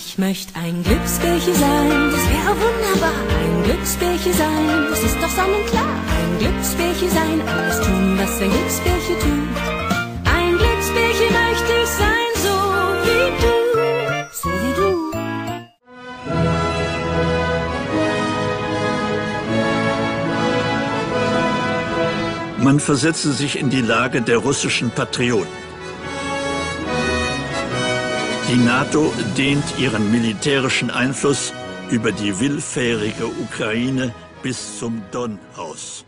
Ich möchte ein Glücksbärchen sein, das wäre wunderbar. Ein Glücksbärchen sein, das ist doch sonnenklar. Ein Glücksbärchen sein, alles tun, was ein Glücksbärchen tut. Ein Glücksbärchen möchte ich sein, so wie du, so wie du. Man versetze sich in die Lage der russischen Patrioten. Die NATO dehnt ihren militärischen Einfluss über die willfährige Ukraine bis zum Don aus.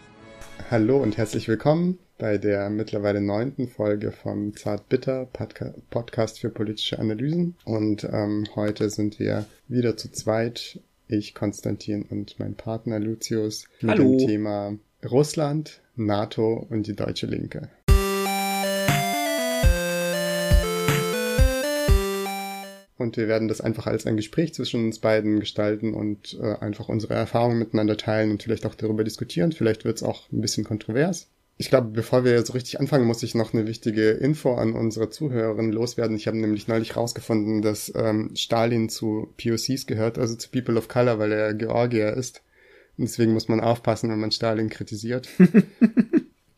Hallo und herzlich willkommen bei der mittlerweile neunten Folge vom Zartbitter Podca Podcast für politische Analysen. Und ähm, heute sind wir wieder zu zweit. Ich, Konstantin und mein Partner Lucius mit Hallo. dem Thema Russland, NATO und die deutsche Linke. Und wir werden das einfach als ein Gespräch zwischen uns beiden gestalten und äh, einfach unsere Erfahrungen miteinander teilen und vielleicht auch darüber diskutieren. Vielleicht wird es auch ein bisschen kontrovers. Ich glaube, bevor wir so richtig anfangen, muss ich noch eine wichtige Info an unsere Zuhörerinnen loswerden. Ich habe nämlich neulich rausgefunden, dass ähm, Stalin zu POCs gehört, also zu People of Color, weil er Georgier ist. Und deswegen muss man aufpassen, wenn man Stalin kritisiert.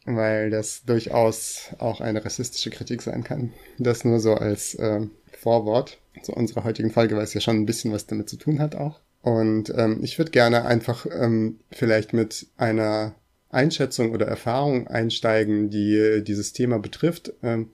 weil das durchaus auch eine rassistische Kritik sein kann. Das nur so als äh, Vorwort zu unserer heutigen Folge, weil es ja schon ein bisschen was damit zu tun hat auch. Und ähm, ich würde gerne einfach ähm, vielleicht mit einer Einschätzung oder Erfahrung einsteigen, die äh, dieses Thema betrifft, ähm,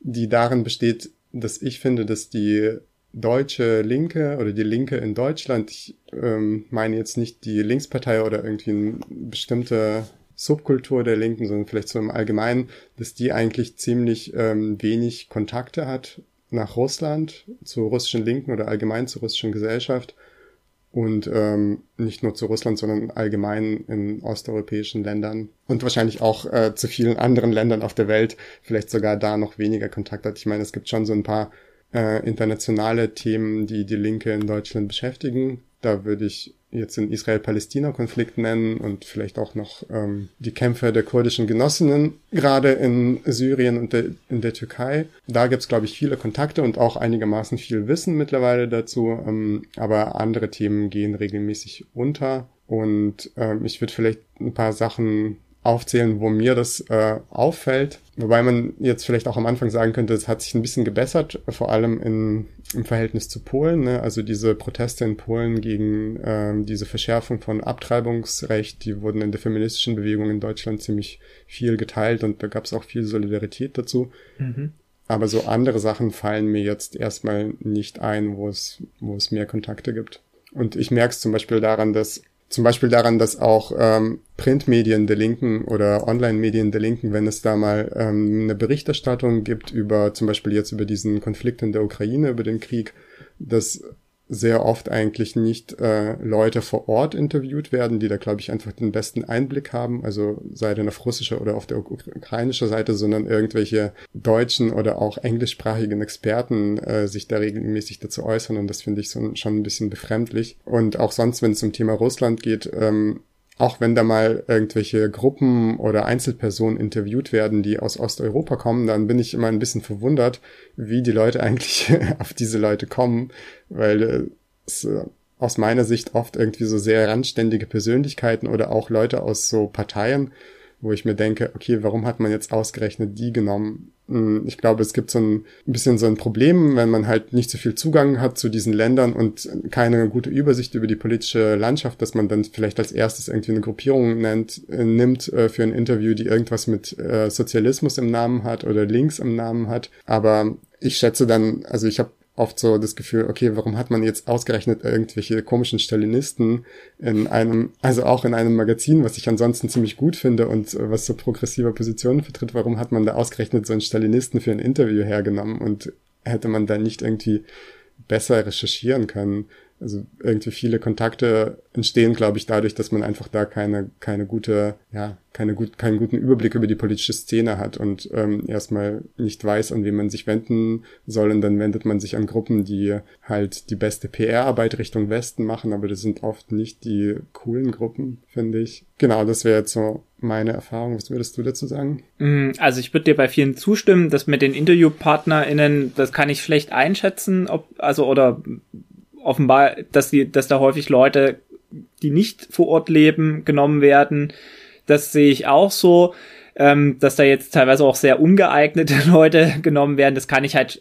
die darin besteht, dass ich finde, dass die deutsche Linke oder die Linke in Deutschland, ich ähm, meine jetzt nicht die Linkspartei oder irgendwie eine bestimmte Subkultur der Linken, sondern vielleicht so im Allgemeinen, dass die eigentlich ziemlich ähm, wenig Kontakte hat nach Russland, zur russischen Linken oder allgemein zur russischen Gesellschaft und ähm, nicht nur zu Russland, sondern allgemein in osteuropäischen Ländern und wahrscheinlich auch äh, zu vielen anderen Ländern auf der Welt vielleicht sogar da noch weniger Kontakt hat. Ich meine, es gibt schon so ein paar äh, internationale Themen, die die Linke in Deutschland beschäftigen. Da würde ich jetzt den Israel-Palästina-Konflikt nennen und vielleicht auch noch ähm, die Kämpfe der kurdischen Genossinnen, gerade in Syrien und der, in der Türkei. Da gibt's glaube ich, viele Kontakte und auch einigermaßen viel Wissen mittlerweile dazu, ähm, aber andere Themen gehen regelmäßig unter. Und ähm, ich würde vielleicht ein paar Sachen aufzählen, wo mir das äh, auffällt. Wobei man jetzt vielleicht auch am Anfang sagen könnte, es hat sich ein bisschen gebessert, vor allem in, im Verhältnis zu Polen. Ne? Also diese Proteste in Polen gegen ähm, diese Verschärfung von Abtreibungsrecht, die wurden in der feministischen Bewegung in Deutschland ziemlich viel geteilt und da gab es auch viel Solidarität dazu. Mhm. Aber so andere Sachen fallen mir jetzt erstmal nicht ein, wo es, wo es mehr Kontakte gibt. Und ich merke es zum Beispiel daran, dass zum Beispiel daran, dass auch ähm, Printmedien der Linken oder Online-Medien der Linken, wenn es da mal ähm, eine Berichterstattung gibt über zum Beispiel jetzt über diesen Konflikt in der Ukraine, über den Krieg, dass sehr oft eigentlich nicht äh, Leute vor Ort interviewt werden, die da, glaube ich, einfach den besten Einblick haben, also sei denn auf russischer oder auf der ukrainischen Seite, sondern irgendwelche deutschen oder auch englischsprachigen Experten äh, sich da regelmäßig dazu äußern und das finde ich so, schon ein bisschen befremdlich. Und auch sonst, wenn es um Thema Russland geht, ähm, auch wenn da mal irgendwelche Gruppen oder Einzelpersonen interviewt werden, die aus Osteuropa kommen, dann bin ich immer ein bisschen verwundert, wie die Leute eigentlich auf diese Leute kommen, weil es aus meiner Sicht oft irgendwie so sehr randständige Persönlichkeiten oder auch Leute aus so Parteien, wo ich mir denke, okay, warum hat man jetzt ausgerechnet die genommen? Ich glaube, es gibt so ein bisschen so ein Problem, wenn man halt nicht so viel Zugang hat zu diesen Ländern und keine gute Übersicht über die politische Landschaft, dass man dann vielleicht als erstes irgendwie eine Gruppierung nennt, äh, nimmt äh, für ein Interview, die irgendwas mit äh, Sozialismus im Namen hat oder links im Namen hat. Aber ich schätze dann, also ich habe oft so das Gefühl, okay, warum hat man jetzt ausgerechnet irgendwelche komischen Stalinisten in einem, also auch in einem Magazin, was ich ansonsten ziemlich gut finde und äh, was so progressive Positionen vertritt, warum hat man da ausgerechnet so einen Stalinisten für ein Interview hergenommen und hätte man da nicht irgendwie besser recherchieren können? Also irgendwie viele Kontakte entstehen, glaube ich, dadurch, dass man einfach da keine, keine gute, ja, keine gut, keinen guten Überblick über die politische Szene hat und ähm, erstmal nicht weiß, an wen man sich wenden soll. Und dann wendet man sich an Gruppen, die halt die beste PR-Arbeit Richtung Westen machen, aber das sind oft nicht die coolen Gruppen, finde ich. Genau, das wäre jetzt so meine Erfahrung. Was würdest du dazu sagen? Mm, also ich würde dir bei vielen zustimmen, dass mit den InterviewpartnerInnen, das kann ich schlecht einschätzen, ob, also oder offenbar, dass die, dass da häufig Leute, die nicht vor Ort leben, genommen werden. Das sehe ich auch so. Ähm, dass da jetzt teilweise auch sehr ungeeignete Leute genommen werden, das kann ich halt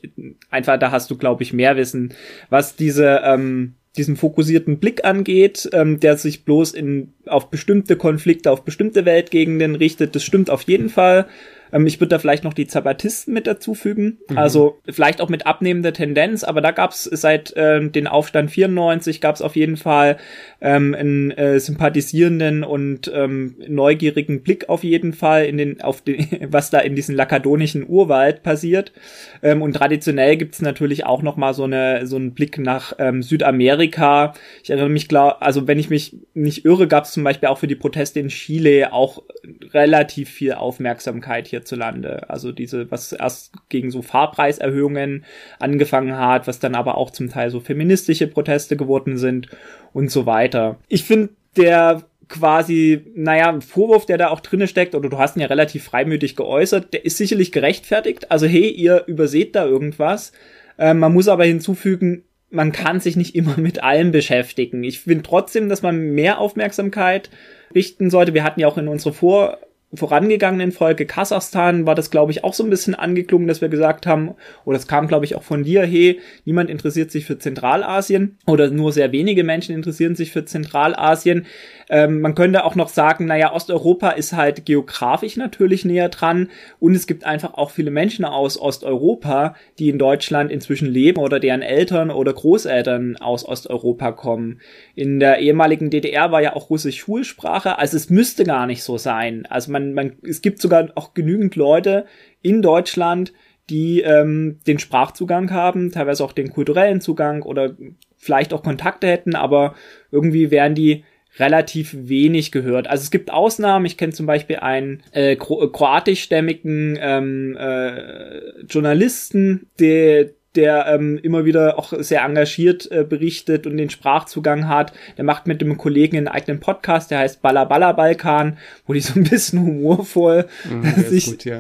einfach, da hast du, glaube ich, mehr Wissen. Was diese ähm, diesen fokussierten Blick angeht, ähm, der sich bloß in, auf bestimmte Konflikte, auf bestimmte Weltgegenden richtet. Das stimmt auf jeden Fall. Ähm, ich würde da vielleicht noch die Zapatisten mit dazu fügen. Mhm. Also vielleicht auch mit abnehmender Tendenz, aber da gab es seit ähm, den Aufstand 94 gab es auf jeden Fall ähm, einen äh, sympathisierenden und ähm, neugierigen Blick auf jeden Fall in den, auf den, was da in diesem lakadonischen Urwald passiert. Ähm, und traditionell gibt's natürlich auch noch mal so eine so einen Blick nach ähm, Südamerika. Ich erinnere mich klar, also wenn ich mich nicht irre, gab's zum Beispiel auch für die Proteste in Chile auch relativ viel Aufmerksamkeit hier hierzulande. Also diese, was erst gegen so Fahrpreiserhöhungen angefangen hat, was dann aber auch zum Teil so feministische Proteste geworden sind und so weiter. Ich finde, der quasi, naja, Vorwurf, der da auch drinne steckt, oder du hast ihn ja relativ freimütig geäußert, der ist sicherlich gerechtfertigt. Also hey, ihr überseht da irgendwas. Äh, man muss aber hinzufügen, man kann sich nicht immer mit allem beschäftigen. Ich finde trotzdem, dass man mehr Aufmerksamkeit richten sollte. Wir hatten ja auch in unserer Vor vorangegangenen Folge Kasachstan war das, glaube ich, auch so ein bisschen angeklungen, dass wir gesagt haben, oder es kam, glaube ich, auch von dir, hey, niemand interessiert sich für Zentralasien oder nur sehr wenige Menschen interessieren sich für Zentralasien. Ähm, man könnte auch noch sagen, naja, Osteuropa ist halt geografisch natürlich näher dran und es gibt einfach auch viele Menschen aus Osteuropa, die in Deutschland inzwischen leben oder deren Eltern oder Großeltern aus Osteuropa kommen. In der ehemaligen DDR war ja auch Russisch Schulsprache, also es müsste gar nicht so sein. Also man, man, es gibt sogar auch genügend Leute in Deutschland, die ähm, den Sprachzugang haben, teilweise auch den kulturellen Zugang oder vielleicht auch Kontakte hätten, aber irgendwie wären die relativ wenig gehört. Also es gibt Ausnahmen. Ich kenne zum Beispiel einen äh, Kro kroatischstämmigen ähm, äh, Journalisten, der der ähm, immer wieder auch sehr engagiert äh, berichtet und den Sprachzugang hat. Der macht mit dem Kollegen einen eigenen Podcast, der heißt Balla Balla Balkan, wo die so ein bisschen humorvoll mhm, sich gut, ja.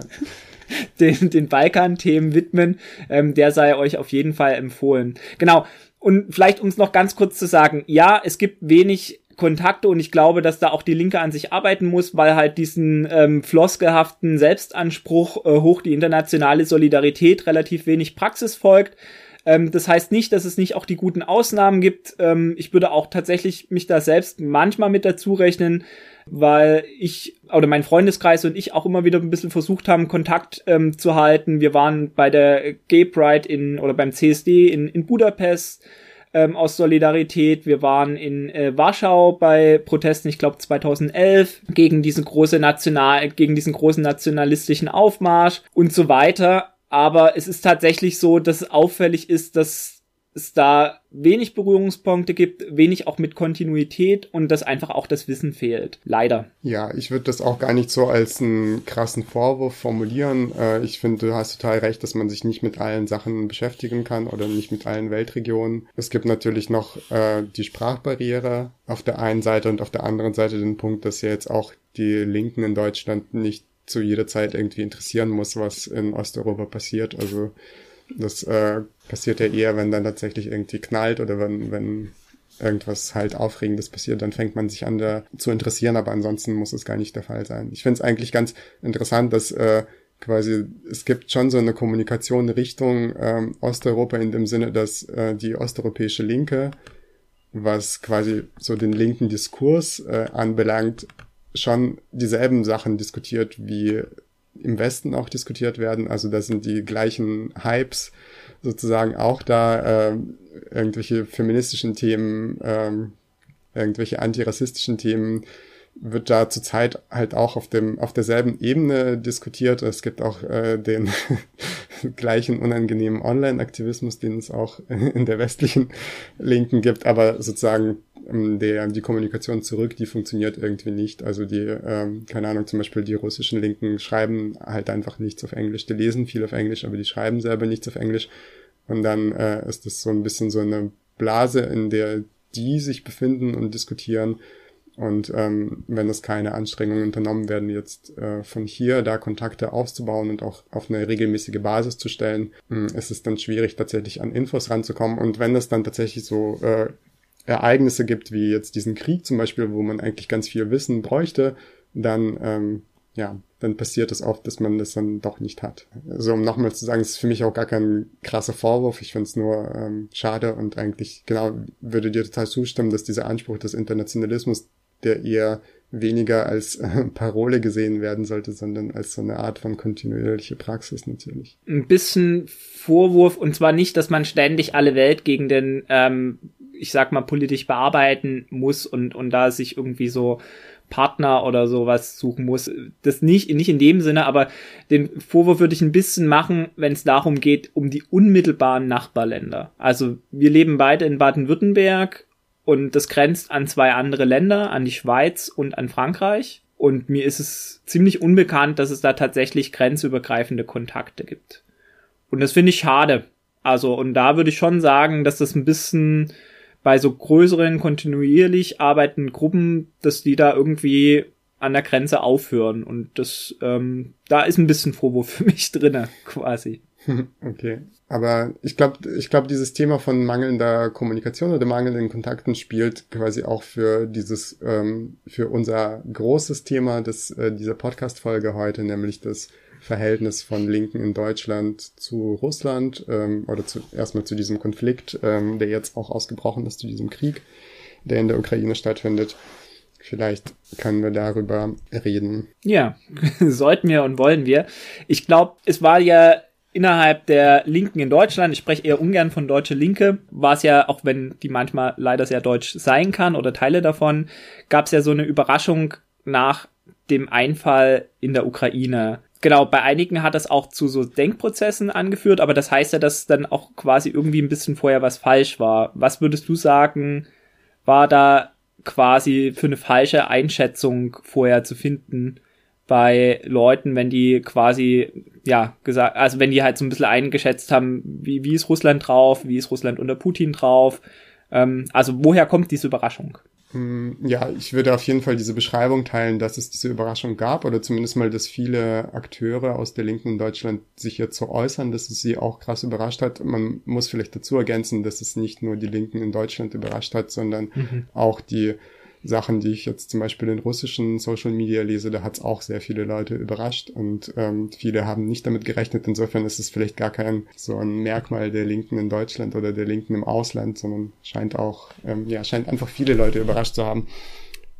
den, den Balkan-Themen widmen. Ähm, der sei euch auf jeden Fall empfohlen. Genau. Und vielleicht, um es noch ganz kurz zu sagen, ja, es gibt wenig Kontakte und ich glaube, dass da auch die Linke an sich arbeiten muss, weil halt diesen ähm, floskelhaften Selbstanspruch äh, hoch die internationale Solidarität relativ wenig Praxis folgt. Ähm, das heißt nicht, dass es nicht auch die guten Ausnahmen gibt. Ähm, ich würde auch tatsächlich mich da selbst manchmal mit dazu rechnen, weil ich oder mein Freundeskreis und ich auch immer wieder ein bisschen versucht haben, Kontakt ähm, zu halten. Wir waren bei der Gay Pride in oder beim CSD in, in Budapest ähm, aus Solidarität. Wir waren in äh, Warschau bei Protesten, ich glaube 2011, gegen diesen große National, gegen diesen großen nationalistischen Aufmarsch und so weiter. Aber es ist tatsächlich so, dass es auffällig ist, dass es da wenig Berührungspunkte gibt, wenig auch mit Kontinuität und dass einfach auch das Wissen fehlt. Leider. Ja, ich würde das auch gar nicht so als einen krassen Vorwurf formulieren. Äh, ich finde, du hast total recht, dass man sich nicht mit allen Sachen beschäftigen kann oder nicht mit allen Weltregionen. Es gibt natürlich noch äh, die Sprachbarriere auf der einen Seite und auf der anderen Seite den Punkt, dass ja jetzt auch die Linken in Deutschland nicht zu jeder Zeit irgendwie interessieren muss, was in Osteuropa passiert. Also das äh, passiert ja eher, wenn dann tatsächlich irgendwie knallt oder wenn, wenn irgendwas halt Aufregendes passiert, dann fängt man sich an da zu interessieren, aber ansonsten muss es gar nicht der Fall sein. Ich finde es eigentlich ganz interessant, dass äh, quasi es gibt schon so eine Kommunikation Richtung ähm, Osteuropa in dem Sinne, dass äh, die osteuropäische Linke, was quasi so den linken Diskurs äh, anbelangt, schon dieselben Sachen diskutiert wie im Westen auch diskutiert werden. Also da sind die gleichen Hypes sozusagen auch da, äh, irgendwelche feministischen Themen, äh, irgendwelche antirassistischen Themen wird da zurzeit halt auch auf dem auf derselben Ebene diskutiert. Es gibt auch äh, den gleichen unangenehmen Online-Aktivismus, den es auch in der westlichen Linken gibt, aber sozusagen ähm, der, die Kommunikation zurück, die funktioniert irgendwie nicht. Also die, ähm, keine Ahnung, zum Beispiel die russischen Linken schreiben halt einfach nichts auf Englisch. Die lesen viel auf Englisch, aber die schreiben selber nichts auf Englisch. Und dann äh, ist das so ein bisschen so eine Blase, in der die sich befinden und diskutieren. Und ähm, wenn es keine Anstrengungen unternommen werden, jetzt äh, von hier da Kontakte aufzubauen und auch auf eine regelmäßige Basis zu stellen, äh, ist es dann schwierig, tatsächlich an Infos ranzukommen. Und wenn es dann tatsächlich so äh, Ereignisse gibt, wie jetzt diesen Krieg zum Beispiel, wo man eigentlich ganz viel Wissen bräuchte, dann ähm, ja, dann passiert es oft, dass man das dann doch nicht hat. Also um nochmal zu sagen, es ist für mich auch gar kein krasser Vorwurf. Ich finde es nur ähm, schade und eigentlich genau würde dir total zustimmen, dass dieser Anspruch des Internationalismus, der eher weniger als äh, Parole gesehen werden sollte, sondern als so eine Art von kontinuierliche Praxis natürlich. Ein bisschen Vorwurf und zwar nicht, dass man ständig alle Welt gegen den, ähm, ich sag mal, politisch bearbeiten muss und, und da sich irgendwie so Partner oder sowas suchen muss. Das nicht, nicht in dem Sinne, aber den Vorwurf würde ich ein bisschen machen, wenn es darum geht, um die unmittelbaren Nachbarländer. Also wir leben beide in Baden-Württemberg und das grenzt an zwei andere Länder, an die Schweiz und an Frankreich. Und mir ist es ziemlich unbekannt, dass es da tatsächlich grenzübergreifende Kontakte gibt. Und das finde ich schade. Also, und da würde ich schon sagen, dass das ein bisschen bei so größeren, kontinuierlich arbeitenden Gruppen, dass die da irgendwie an der Grenze aufhören. Und das, ähm, da ist ein bisschen Vorwurf für mich drinne, quasi. Okay. Aber ich glaube, ich glaube, dieses Thema von mangelnder Kommunikation oder mangelnden Kontakten spielt quasi auch für dieses, ähm, für unser großes Thema des, äh, dieser Podcast-Folge heute, nämlich das Verhältnis von Linken in Deutschland zu Russland ähm, oder zu, erstmal zu diesem Konflikt, ähm, der jetzt auch ausgebrochen ist, zu diesem Krieg, der in der Ukraine stattfindet. Vielleicht können wir darüber reden. Ja, sollten wir und wollen wir. Ich glaube, es war ja innerhalb der Linken in Deutschland, ich spreche eher ungern von deutsche Linke, war es ja, auch wenn die manchmal leider sehr deutsch sein kann oder Teile davon, gab es ja so eine Überraschung nach dem Einfall in der Ukraine. Genau, bei einigen hat das auch zu so Denkprozessen angeführt, aber das heißt ja, dass dann auch quasi irgendwie ein bisschen vorher was falsch war. Was würdest du sagen, war da quasi für eine falsche Einschätzung vorher zu finden bei Leuten, wenn die quasi, ja, gesagt, also wenn die halt so ein bisschen eingeschätzt haben, wie, wie ist Russland drauf, wie ist Russland unter Putin drauf, ähm, also woher kommt diese Überraschung? Hm, ja, ich würde auf jeden Fall diese Beschreibung teilen, dass es diese Überraschung gab oder zumindest mal, dass viele Akteure aus der Linken in Deutschland sich jetzt so äußern, dass es sie auch krass überrascht hat. Man muss vielleicht dazu ergänzen, dass es nicht nur die Linken in Deutschland überrascht hat, sondern mhm. auch die Sachen, die ich jetzt zum Beispiel in russischen Social Media lese, da hat es auch sehr viele Leute überrascht und ähm, viele haben nicht damit gerechnet. Insofern ist es vielleicht gar kein so ein Merkmal der Linken in Deutschland oder der Linken im Ausland, sondern scheint auch, ähm, ja, scheint einfach viele Leute überrascht zu haben.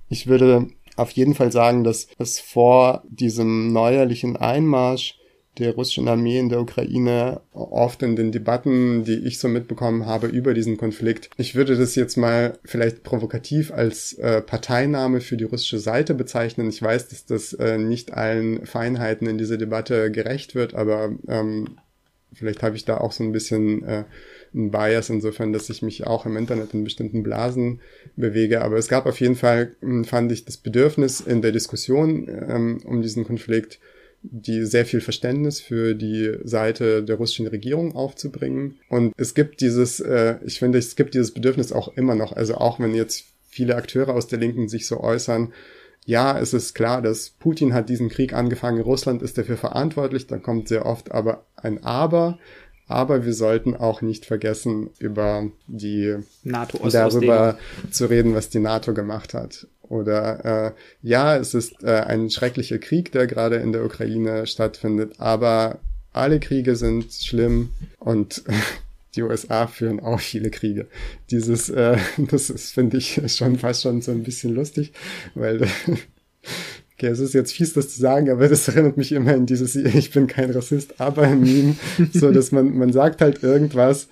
Ich würde auf jeden Fall sagen, dass es vor diesem neuerlichen Einmarsch der russischen Armee in der Ukraine oft in den Debatten, die ich so mitbekommen habe über diesen Konflikt. Ich würde das jetzt mal vielleicht provokativ als äh, Parteinahme für die russische Seite bezeichnen. Ich weiß, dass das äh, nicht allen Feinheiten in dieser Debatte gerecht wird, aber ähm, vielleicht habe ich da auch so ein bisschen äh, ein Bias insofern, dass ich mich auch im Internet in bestimmten Blasen bewege. Aber es gab auf jeden Fall, hm, fand ich, das Bedürfnis in der Diskussion ähm, um diesen Konflikt die sehr viel Verständnis für die Seite der russischen Regierung aufzubringen. Und es gibt dieses, äh, ich finde, es gibt dieses Bedürfnis auch immer noch. Also auch wenn jetzt viele Akteure aus der Linken sich so äußern, ja, es ist klar, dass Putin hat diesen Krieg angefangen, Russland ist dafür verantwortlich, dann kommt sehr oft aber ein Aber. Aber wir sollten auch nicht vergessen, über die NATO darüber zu reden, was die NATO gemacht hat. Oder äh, ja, es ist äh, ein schrecklicher Krieg, der gerade in der Ukraine stattfindet, aber alle Kriege sind schlimm und die USA führen auch viele Kriege. Dieses, äh, das ist, finde ich, schon fast schon so ein bisschen lustig, weil Okay, es ist jetzt fies, das zu sagen, aber das erinnert mich immer an dieses Ich bin kein Rassist, aber Meme, so dass man, man sagt halt irgendwas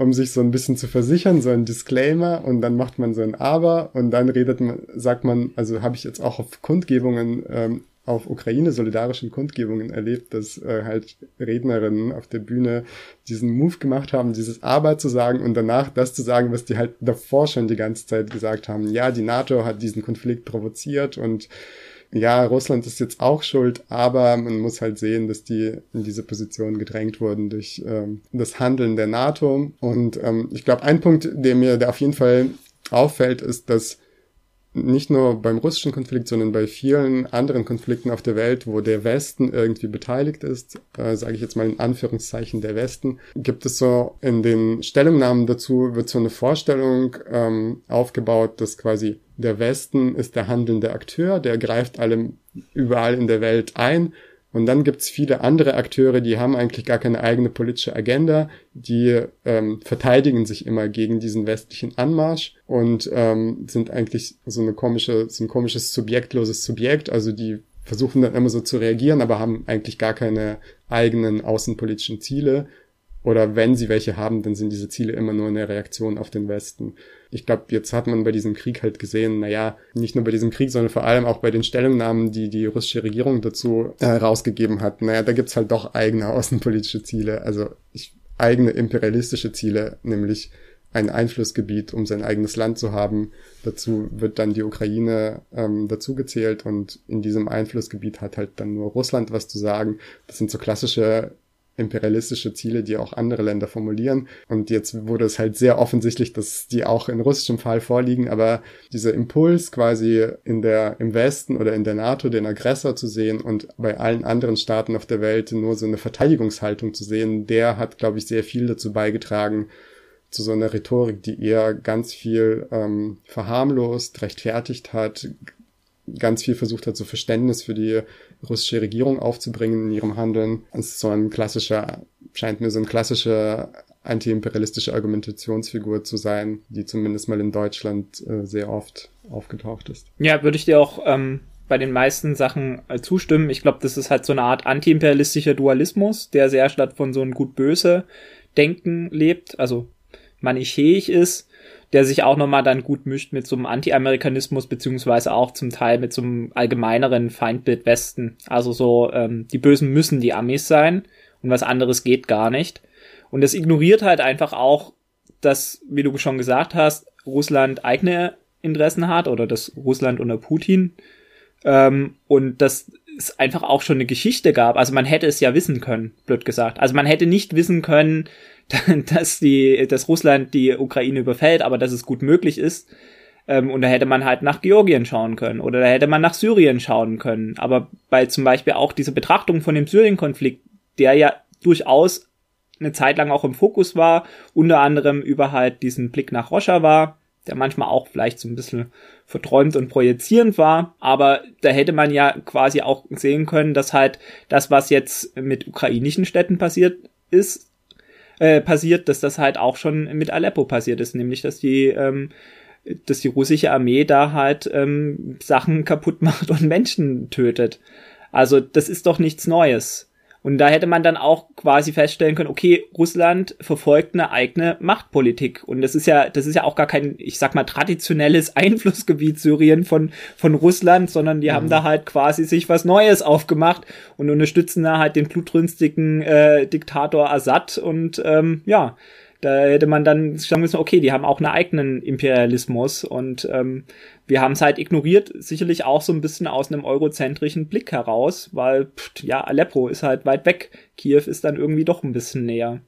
um sich so ein bisschen zu versichern, so ein Disclaimer und dann macht man so ein Aber und dann redet man, sagt man, also habe ich jetzt auch auf Kundgebungen, ähm, auf Ukraine solidarischen Kundgebungen erlebt, dass äh, halt Rednerinnen auf der Bühne diesen Move gemacht haben, dieses Aber zu sagen und danach das zu sagen, was die halt davor schon die ganze Zeit gesagt haben. Ja, die NATO hat diesen Konflikt provoziert und ja, Russland ist jetzt auch schuld, aber man muss halt sehen, dass die in diese Position gedrängt wurden durch ähm, das Handeln der NATO. Und ähm, ich glaube, ein Punkt, der mir der auf jeden Fall auffällt, ist, dass nicht nur beim russischen Konflikt, sondern bei vielen anderen Konflikten auf der Welt, wo der Westen irgendwie beteiligt ist, äh, sage ich jetzt mal in Anführungszeichen der Westen, gibt es so in den Stellungnahmen dazu wird so eine Vorstellung ähm, aufgebaut, dass quasi der Westen ist der handelnde Akteur, der greift allem überall in der Welt ein und dann gibt's viele andere Akteure, die haben eigentlich gar keine eigene politische Agenda, die ähm, verteidigen sich immer gegen diesen westlichen Anmarsch und ähm, sind eigentlich so eine komische, so ein komisches subjektloses Subjekt, also die versuchen dann immer so zu reagieren, aber haben eigentlich gar keine eigenen außenpolitischen Ziele. Oder wenn sie welche haben, dann sind diese Ziele immer nur eine Reaktion auf den Westen. Ich glaube, jetzt hat man bei diesem Krieg halt gesehen, naja, nicht nur bei diesem Krieg, sondern vor allem auch bei den Stellungnahmen, die die russische Regierung dazu äh, rausgegeben hat. Naja, da gibt's halt doch eigene außenpolitische Ziele, also ich, eigene imperialistische Ziele, nämlich ein Einflussgebiet, um sein eigenes Land zu haben. Dazu wird dann die Ukraine ähm, dazugezählt und in diesem Einflussgebiet hat halt dann nur Russland was zu sagen. Das sind so klassische imperialistische Ziele, die auch andere Länder formulieren. Und jetzt wurde es halt sehr offensichtlich, dass die auch in russischem Fall vorliegen, aber dieser Impuls quasi in der, im Westen oder in der NATO den Aggressor zu sehen und bei allen anderen Staaten auf der Welt nur so eine Verteidigungshaltung zu sehen, der hat, glaube ich, sehr viel dazu beigetragen, zu so einer Rhetorik, die eher ganz viel ähm, verharmlost, rechtfertigt hat, ganz viel versucht hat, so Verständnis für die russische Regierung aufzubringen in ihrem Handeln. Es ist so ein klassischer, scheint mir so ein klassischer antiimperialistische Argumentationsfigur zu sein, die zumindest mal in Deutschland äh, sehr oft aufgetaucht ist. Ja, würde ich dir auch ähm, bei den meisten Sachen äh, zustimmen. Ich glaube, das ist halt so eine Art antiimperialistischer Dualismus, der sehr statt von so einem gut-böse Denken lebt, also manichäisch ist der sich auch nochmal dann gut mischt mit so einem Anti-Amerikanismus, beziehungsweise auch zum Teil mit so einem allgemeineren Feindbild Westen. Also so, ähm, die Bösen müssen die Amis sein und was anderes geht gar nicht. Und das ignoriert halt einfach auch, dass, wie du schon gesagt hast, Russland eigene Interessen hat oder dass Russland unter Putin ähm, und dass es einfach auch schon eine Geschichte gab. Also man hätte es ja wissen können, blöd gesagt. Also man hätte nicht wissen können, dass die, dass Russland die Ukraine überfällt, aber dass es gut möglich ist. Ähm, und da hätte man halt nach Georgien schauen können oder da hätte man nach Syrien schauen können. Aber bei zum Beispiel auch diese Betrachtung von dem Syrien-Konflikt, der ja durchaus eine Zeit lang auch im Fokus war, unter anderem über halt diesen Blick nach Rojava, der manchmal auch vielleicht so ein bisschen verträumt und projizierend war, aber da hätte man ja quasi auch sehen können, dass halt das, was jetzt mit ukrainischen Städten passiert ist, äh, passiert, dass das halt auch schon mit Aleppo passiert ist, nämlich dass die ähm, dass die russische Armee da halt ähm, Sachen kaputt macht und Menschen tötet. Also das ist doch nichts Neues. Und da hätte man dann auch quasi feststellen können, okay, Russland verfolgt eine eigene Machtpolitik. Und das ist ja, das ist ja auch gar kein, ich sag mal, traditionelles Einflussgebiet Syrien von, von Russland, sondern die mhm. haben da halt quasi sich was Neues aufgemacht und unterstützen da halt den blutrünstigen äh, Diktator Assad und ähm, ja, da hätte man dann sagen müssen, okay, die haben auch einen eigenen Imperialismus und ähm, wir haben es halt ignoriert, sicherlich auch so ein bisschen aus einem eurozentrischen Blick heraus, weil pff, ja, Aleppo ist halt weit weg, Kiew ist dann irgendwie doch ein bisschen näher.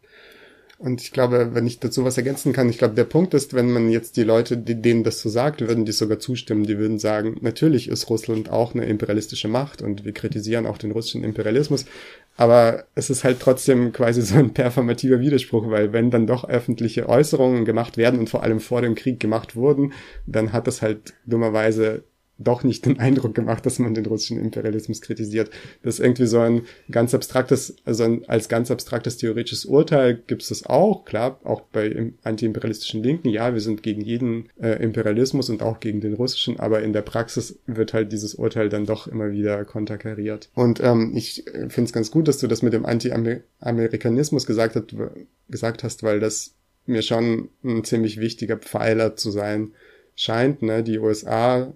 Und ich glaube, wenn ich dazu was ergänzen kann, ich glaube, der Punkt ist, wenn man jetzt die Leute, die, denen das so sagt, würden die sogar zustimmen. Die würden sagen, natürlich ist Russland auch eine imperialistische Macht und wir kritisieren auch den russischen Imperialismus. Aber es ist halt trotzdem quasi so ein performativer Widerspruch, weil wenn dann doch öffentliche Äußerungen gemacht werden und vor allem vor dem Krieg gemacht wurden, dann hat das halt dummerweise doch nicht den Eindruck gemacht, dass man den russischen Imperialismus kritisiert. Das ist irgendwie so ein ganz abstraktes, also ein, als ganz abstraktes theoretisches Urteil gibt es das auch, klar, auch bei antiimperialistischen Linken, ja, wir sind gegen jeden äh, Imperialismus und auch gegen den russischen, aber in der Praxis wird halt dieses Urteil dann doch immer wieder konterkariert. Und ähm, ich finde es ganz gut, dass du das mit dem Anti-Amerikanismus gesagt, hat, gesagt hast, weil das mir schon ein ziemlich wichtiger Pfeiler zu sein scheint. Ne? Die USA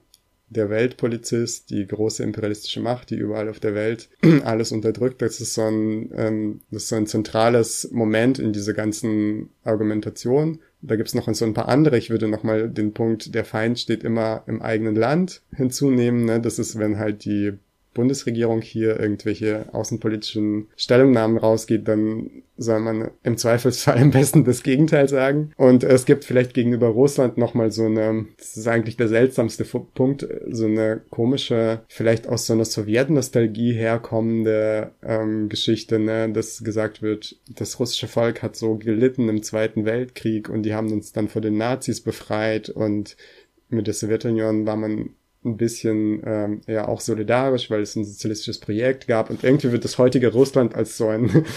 der Weltpolizist, die große imperialistische Macht, die überall auf der Welt alles unterdrückt. Das ist so ein, ähm, das ist so ein zentrales Moment in dieser ganzen Argumentation. Da gibt's noch so ein paar andere. Ich würde nochmal den Punkt, der Feind steht immer im eigenen Land hinzunehmen. Ne? Das ist, wenn halt die Bundesregierung hier irgendwelche außenpolitischen Stellungnahmen rausgeht, dann soll man im Zweifelsfall am besten das Gegenteil sagen. Und es gibt vielleicht gegenüber Russland nochmal so eine, das ist eigentlich der seltsamste Punkt, so eine komische, vielleicht aus so einer Sowjetnostalgie herkommende ähm, Geschichte, ne, dass gesagt wird, das russische Volk hat so gelitten im Zweiten Weltkrieg und die haben uns dann vor den Nazis befreit und mit der Sowjetunion war man ein bisschen ähm, ja auch solidarisch, weil es ein sozialistisches Projekt gab und irgendwie wird das heutige Russland als so ein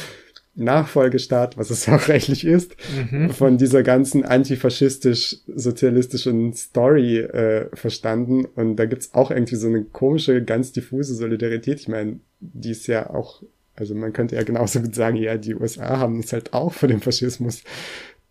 Nachfolgestaat, was es auch rechtlich ist, mhm. von dieser ganzen antifaschistisch-sozialistischen Story äh, verstanden. Und da gibt's auch irgendwie so eine komische, ganz diffuse Solidarität. Ich meine, die ist ja auch, also man könnte ja genauso gut sagen, ja, die USA haben uns halt auch vor dem Faschismus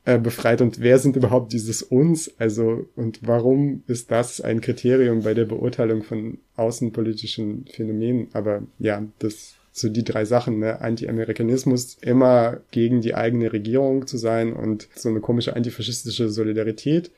äh, befreit. Und wer sind überhaupt dieses uns? Also, und warum ist das ein Kriterium bei der Beurteilung von außenpolitischen Phänomenen? Aber ja, das so die drei Sachen, ne? Anti-Amerikanismus, immer gegen die eigene Regierung zu sein und so eine komische antifaschistische Solidarität.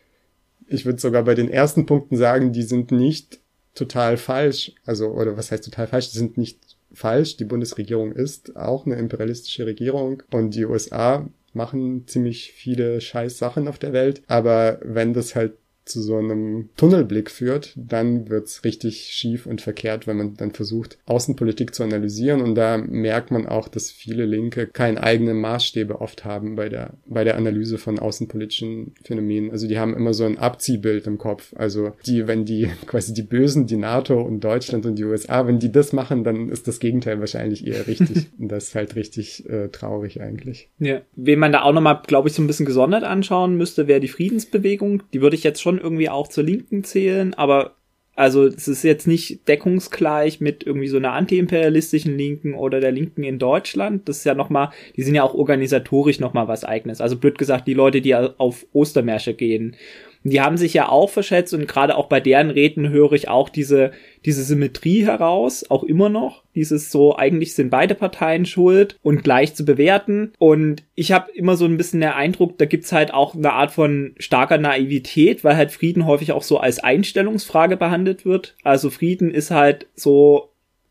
Ich würde sogar bei den ersten Punkten sagen, die sind nicht total falsch. Also, oder was heißt total falsch? Die sind nicht falsch. Die Bundesregierung ist auch eine imperialistische Regierung und die USA machen ziemlich viele scheiß Sachen auf der Welt. Aber wenn das halt zu so einem Tunnelblick führt, dann wird's richtig schief und verkehrt, wenn man dann versucht, Außenpolitik zu analysieren. Und da merkt man auch, dass viele Linke keine eigenen Maßstäbe oft haben bei der, bei der Analyse von außenpolitischen Phänomenen. Also die haben immer so ein Abziehbild im Kopf. Also die, wenn die quasi die Bösen, die NATO und Deutschland und die USA, wenn die das machen, dann ist das Gegenteil wahrscheinlich eher richtig. und das ist halt richtig äh, traurig eigentlich. Ja. Wen man da auch nochmal, glaube ich, so ein bisschen gesondert anschauen müsste, wäre die Friedensbewegung. Die würde ich jetzt schon irgendwie auch zur Linken zählen, aber also es ist jetzt nicht deckungsgleich mit irgendwie so einer antiimperialistischen Linken oder der Linken in Deutschland. Das ist ja nochmal, die sind ja auch organisatorisch nochmal was eigenes. Also blöd gesagt, die Leute, die auf Ostermärsche gehen die haben sich ja auch verschätzt und gerade auch bei deren Reden höre ich auch diese, diese Symmetrie heraus, auch immer noch. Dieses so, eigentlich sind beide Parteien schuld und gleich zu bewerten. Und ich habe immer so ein bisschen den Eindruck, da gibt's halt auch eine Art von starker Naivität, weil halt Frieden häufig auch so als Einstellungsfrage behandelt wird. Also Frieden ist halt so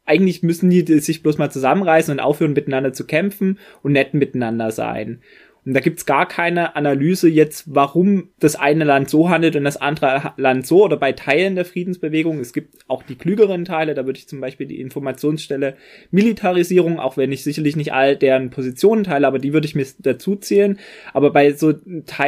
eigentlich müssen die sich bloß mal zusammenreißen und aufhören, miteinander zu kämpfen und nett miteinander sein. Und da gibt's gar keine Analyse jetzt, warum das eine Land so handelt und das andere Land so oder bei Teilen der Friedensbewegung. Es gibt auch die klügeren Teile, da würde ich zum Beispiel die Informationsstelle Militarisierung, auch wenn ich sicherlich nicht all deren Positionen teile, aber die würde ich mir dazu zählen. Aber bei so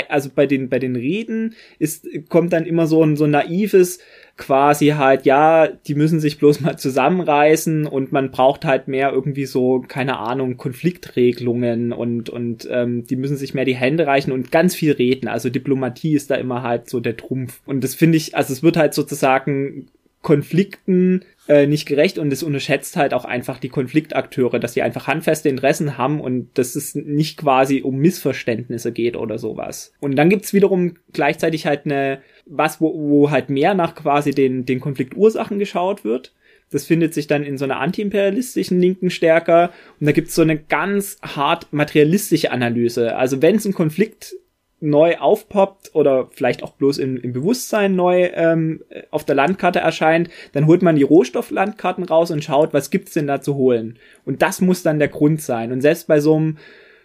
also bei den, bei den Reden ist, kommt dann immer so ein, so ein naives, quasi halt, ja, die müssen sich bloß mal zusammenreißen und man braucht halt mehr irgendwie so, keine Ahnung, Konfliktregelungen und, und ähm, die müssen sich mehr die Hände reichen und ganz viel reden. Also Diplomatie ist da immer halt so der Trumpf. Und das finde ich, also es wird halt sozusagen Konflikten äh, nicht gerecht und es unterschätzt halt auch einfach die Konfliktakteure, dass sie einfach handfeste Interessen haben und dass es nicht quasi um Missverständnisse geht oder sowas. Und dann gibt's wiederum gleichzeitig halt eine, was, wo, wo halt mehr nach quasi den, den Konfliktursachen geschaut wird. Das findet sich dann in so einer antiimperialistischen Linken stärker. Und da gibt's so eine ganz hart materialistische Analyse. Also wenn es ein Konflikt neu aufpoppt oder vielleicht auch bloß im, im Bewusstsein neu ähm, auf der Landkarte erscheint, dann holt man die Rohstofflandkarten raus und schaut, was gibt's denn da zu holen. Und das muss dann der Grund sein. Und selbst bei so einem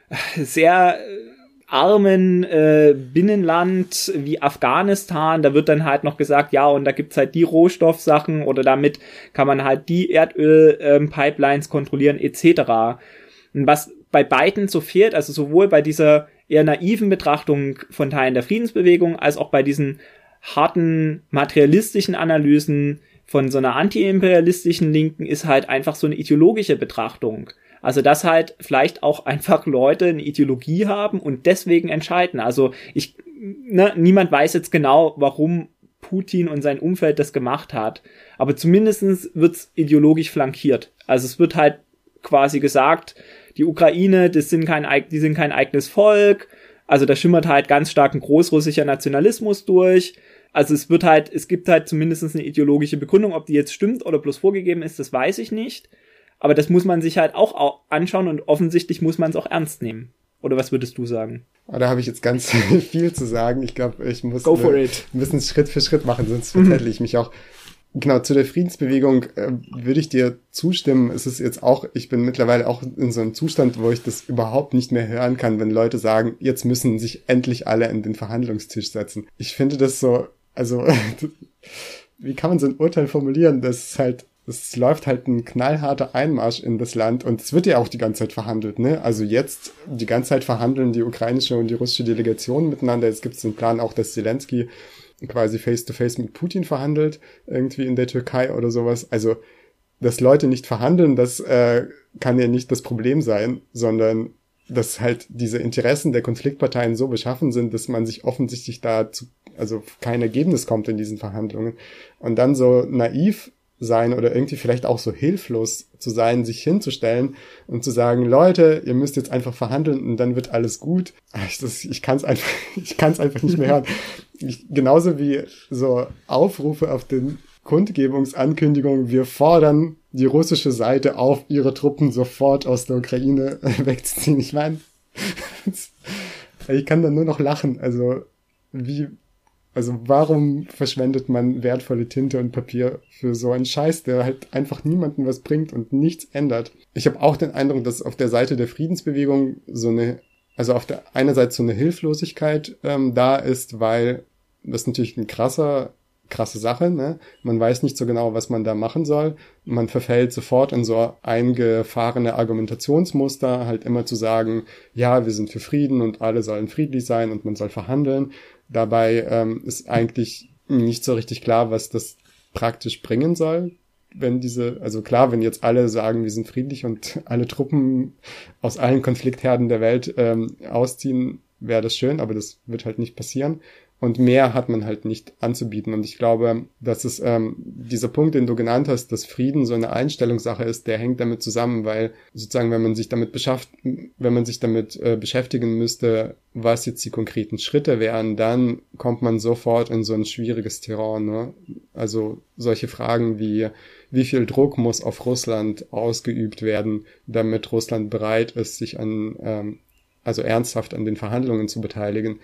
äh, sehr äh, armen äh, Binnenland wie Afghanistan, da wird dann halt noch gesagt, ja, und da gibt's halt die Rohstoffsachen oder damit kann man halt die Erdöl-Pipelines ähm, kontrollieren etc. Und was bei beiden so fehlt, also sowohl bei dieser eher naiven Betrachtung von Teilen der Friedensbewegung als auch bei diesen harten materialistischen Analysen von so einer antiimperialistischen Linken ist halt einfach so eine ideologische Betrachtung. Also, dass halt vielleicht auch einfach Leute eine Ideologie haben und deswegen entscheiden. Also, ich, ne, niemand weiß jetzt genau, warum Putin und sein Umfeld das gemacht hat. Aber zumindestens wird's ideologisch flankiert. Also, es wird halt quasi gesagt, die Ukraine, das sind kein, die sind kein eigenes Volk. Also da schimmert halt ganz stark ein großrussischer Nationalismus durch. Also es wird halt, es gibt halt zumindest eine ideologische Begründung, ob die jetzt stimmt oder bloß vorgegeben ist, das weiß ich nicht. Aber das muss man sich halt auch anschauen und offensichtlich muss man es auch ernst nehmen. Oder was würdest du sagen? Oh, da habe ich jetzt ganz viel zu sagen. Ich glaube, ich muss Go for it. ein bisschen Schritt für Schritt machen, sonst verzettle ich mich auch genau, zu der Friedensbewegung äh, würde ich dir zustimmen. Es ist jetzt auch, ich bin mittlerweile auch in so einem Zustand, wo ich das überhaupt nicht mehr hören kann, wenn Leute sagen, jetzt müssen sich endlich alle in den Verhandlungstisch setzen. Ich finde das so, also, wie kann man so ein Urteil formulieren? Das ist halt, es läuft halt ein knallharter Einmarsch in das Land und es wird ja auch die ganze Zeit verhandelt, ne? Also jetzt die ganze Zeit verhandeln die ukrainische und die russische Delegation miteinander. Jetzt gibt es den Plan auch, dass Zelensky quasi face-to-face mit Putin verhandelt, irgendwie in der Türkei oder sowas. Also, dass Leute nicht verhandeln, das äh, kann ja nicht das Problem sein, sondern dass halt diese Interessen der Konfliktparteien so beschaffen sind, dass man sich offensichtlich da zu, also kein Ergebnis kommt in diesen Verhandlungen. Und dann so naiv sein oder irgendwie vielleicht auch so hilflos zu sein, sich hinzustellen und zu sagen, Leute, ihr müsst jetzt einfach verhandeln und dann wird alles gut. Ich, ich kann es einfach, einfach nicht mehr hören. Ich, genauso wie so Aufrufe auf den Kundgebungsankündigungen, wir fordern die russische Seite auf, ihre Truppen sofort aus der Ukraine wegzuziehen. Ich meine, ich kann da nur noch lachen. Also wie also warum verschwendet man wertvolle Tinte und Papier für so einen Scheiß, der halt einfach niemandem was bringt und nichts ändert? Ich habe auch den Eindruck, dass auf der Seite der Friedensbewegung so eine, also auf der einerseits so eine Hilflosigkeit ähm, da ist, weil das natürlich ein krasser krasse Sache, ne? Man weiß nicht so genau, was man da machen soll. Man verfällt sofort in so eingefahrene Argumentationsmuster, halt immer zu sagen, ja, wir sind für Frieden und alle sollen friedlich sein und man soll verhandeln. Dabei ähm, ist eigentlich nicht so richtig klar, was das praktisch bringen soll. Wenn diese, also klar, wenn jetzt alle sagen, wir sind friedlich und alle Truppen aus allen Konfliktherden der Welt ähm, ausziehen, wäre das schön, aber das wird halt nicht passieren. Und mehr hat man halt nicht anzubieten. Und ich glaube, dass es ähm, dieser Punkt, den du genannt hast, dass Frieden so eine Einstellungssache ist, der hängt damit zusammen, weil sozusagen, wenn man sich damit beschafft, wenn man sich damit äh, beschäftigen müsste, was jetzt die konkreten Schritte wären, dann kommt man sofort in so ein schwieriges Terrain. Ne? Also solche Fragen wie, wie viel Druck muss auf Russland ausgeübt werden, damit Russland bereit ist, sich an, ähm, also ernsthaft an den Verhandlungen zu beteiligen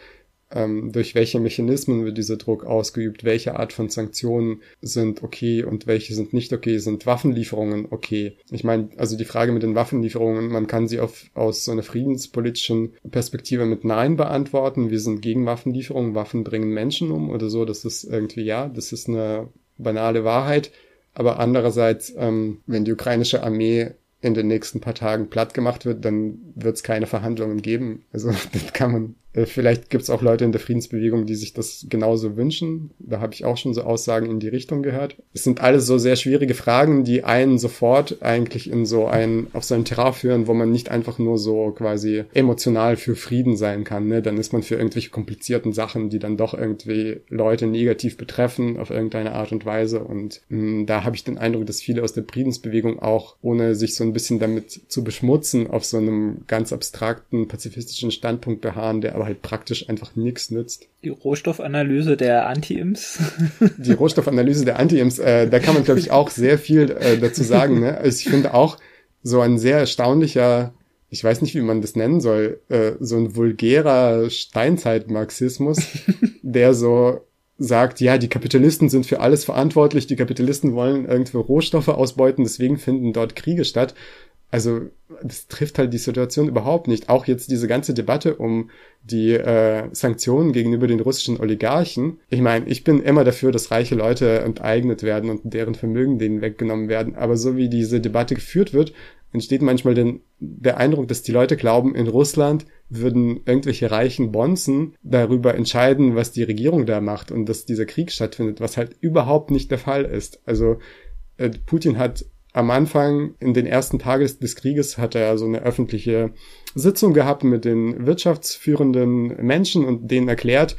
ähm, durch welche Mechanismen wird dieser Druck ausgeübt, welche Art von Sanktionen sind okay und welche sind nicht okay, sind Waffenlieferungen okay. Ich meine, also die Frage mit den Waffenlieferungen, man kann sie auf, aus so einer friedenspolitischen Perspektive mit Nein beantworten. Wir sind gegen Waffenlieferungen, Waffen bringen Menschen um oder so, das ist irgendwie ja, das ist eine banale Wahrheit. Aber andererseits, ähm, wenn die ukrainische Armee in den nächsten paar Tagen platt gemacht wird, dann wird es keine Verhandlungen geben. Also das kann man vielleicht gibt es auch Leute in der Friedensbewegung, die sich das genauso wünschen. Da habe ich auch schon so Aussagen in die Richtung gehört. Es sind alles so sehr schwierige Fragen, die einen sofort eigentlich in so ein, auf so ein Terrain führen, wo man nicht einfach nur so quasi emotional für Frieden sein kann. Ne? Dann ist man für irgendwelche komplizierten Sachen, die dann doch irgendwie Leute negativ betreffen auf irgendeine Art und Weise. Und mh, hm, da habe ich den Eindruck, dass viele aus der Friedensbewegung auch, ohne sich so ein bisschen damit zu beschmutzen, auf so einem ganz abstrakten pazifistischen Standpunkt beharren, der aber halt praktisch einfach nichts nützt. Die Rohstoffanalyse der Anti-Imps. Die Rohstoffanalyse der Anti-Imps, äh, da kann man, glaube ich, auch sehr viel äh, dazu sagen. Ne? Also ich finde auch so ein sehr erstaunlicher, ich weiß nicht, wie man das nennen soll, äh, so ein vulgärer Steinzeit-Marxismus, der so sagt, ja, die Kapitalisten sind für alles verantwortlich, die Kapitalisten wollen irgendwo Rohstoffe ausbeuten, deswegen finden dort Kriege statt. Also das trifft halt die Situation überhaupt nicht. Auch jetzt diese ganze Debatte um die äh, Sanktionen gegenüber den russischen Oligarchen. Ich meine, ich bin immer dafür, dass reiche Leute enteignet werden und deren Vermögen denen weggenommen werden. Aber so wie diese Debatte geführt wird, entsteht manchmal den, der Eindruck, dass die Leute glauben, in Russland würden irgendwelche reichen Bonzen darüber entscheiden, was die Regierung da macht und dass dieser Krieg stattfindet, was halt überhaupt nicht der Fall ist. Also äh, Putin hat am Anfang, in den ersten Tagen des Krieges, hat er so eine öffentliche Sitzung gehabt mit den wirtschaftsführenden Menschen und denen erklärt,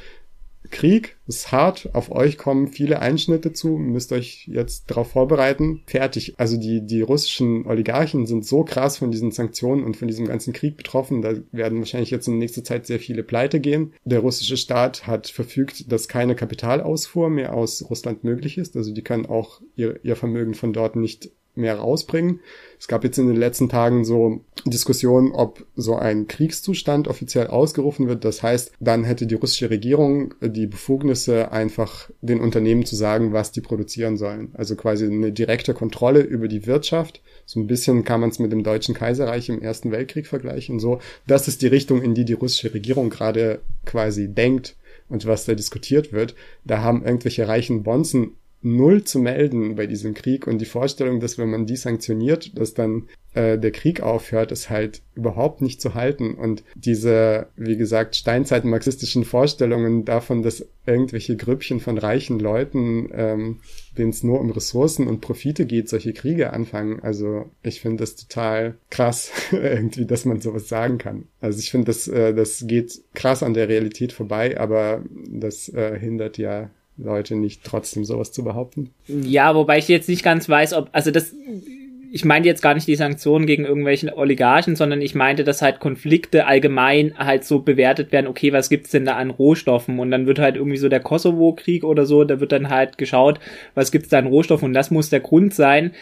Krieg ist hart, auf euch kommen viele Einschnitte zu, müsst euch jetzt darauf vorbereiten. Fertig. Also die, die russischen Oligarchen sind so krass von diesen Sanktionen und von diesem ganzen Krieg betroffen, da werden wahrscheinlich jetzt in nächster Zeit sehr viele Pleite gehen. Der russische Staat hat verfügt, dass keine Kapitalausfuhr mehr aus Russland möglich ist. Also die können auch ihr, ihr Vermögen von dort nicht mehr rausbringen. Es gab jetzt in den letzten Tagen so Diskussionen, ob so ein Kriegszustand offiziell ausgerufen wird. Das heißt, dann hätte die russische Regierung die Befugnisse, einfach den Unternehmen zu sagen, was die produzieren sollen. Also quasi eine direkte Kontrolle über die Wirtschaft. So ein bisschen kann man es mit dem Deutschen Kaiserreich im Ersten Weltkrieg vergleichen. So, das ist die Richtung, in die die russische Regierung gerade quasi denkt und was da diskutiert wird. Da haben irgendwelche reichen Bonzen null zu melden bei diesem Krieg und die Vorstellung, dass wenn man die sanktioniert, dass dann äh, der Krieg aufhört, ist halt überhaupt nicht zu halten und diese, wie gesagt, Steinzeit-marxistischen Vorstellungen davon, dass irgendwelche Grüppchen von reichen Leuten, ähm, denen es nur um Ressourcen und Profite geht, solche Kriege anfangen. Also ich finde das total krass, irgendwie, dass man sowas sagen kann. Also ich finde, das, äh, das geht krass an der Realität vorbei, aber das äh, hindert ja Leute nicht trotzdem sowas zu behaupten. Ja, wobei ich jetzt nicht ganz weiß, ob, also das, ich meinte jetzt gar nicht die Sanktionen gegen irgendwelchen Oligarchen, sondern ich meinte, dass halt Konflikte allgemein halt so bewertet werden, okay, was gibt's denn da an Rohstoffen? Und dann wird halt irgendwie so der Kosovo-Krieg oder so, da wird dann halt geschaut, was gibt's da an Rohstoffen? Und das muss der Grund sein,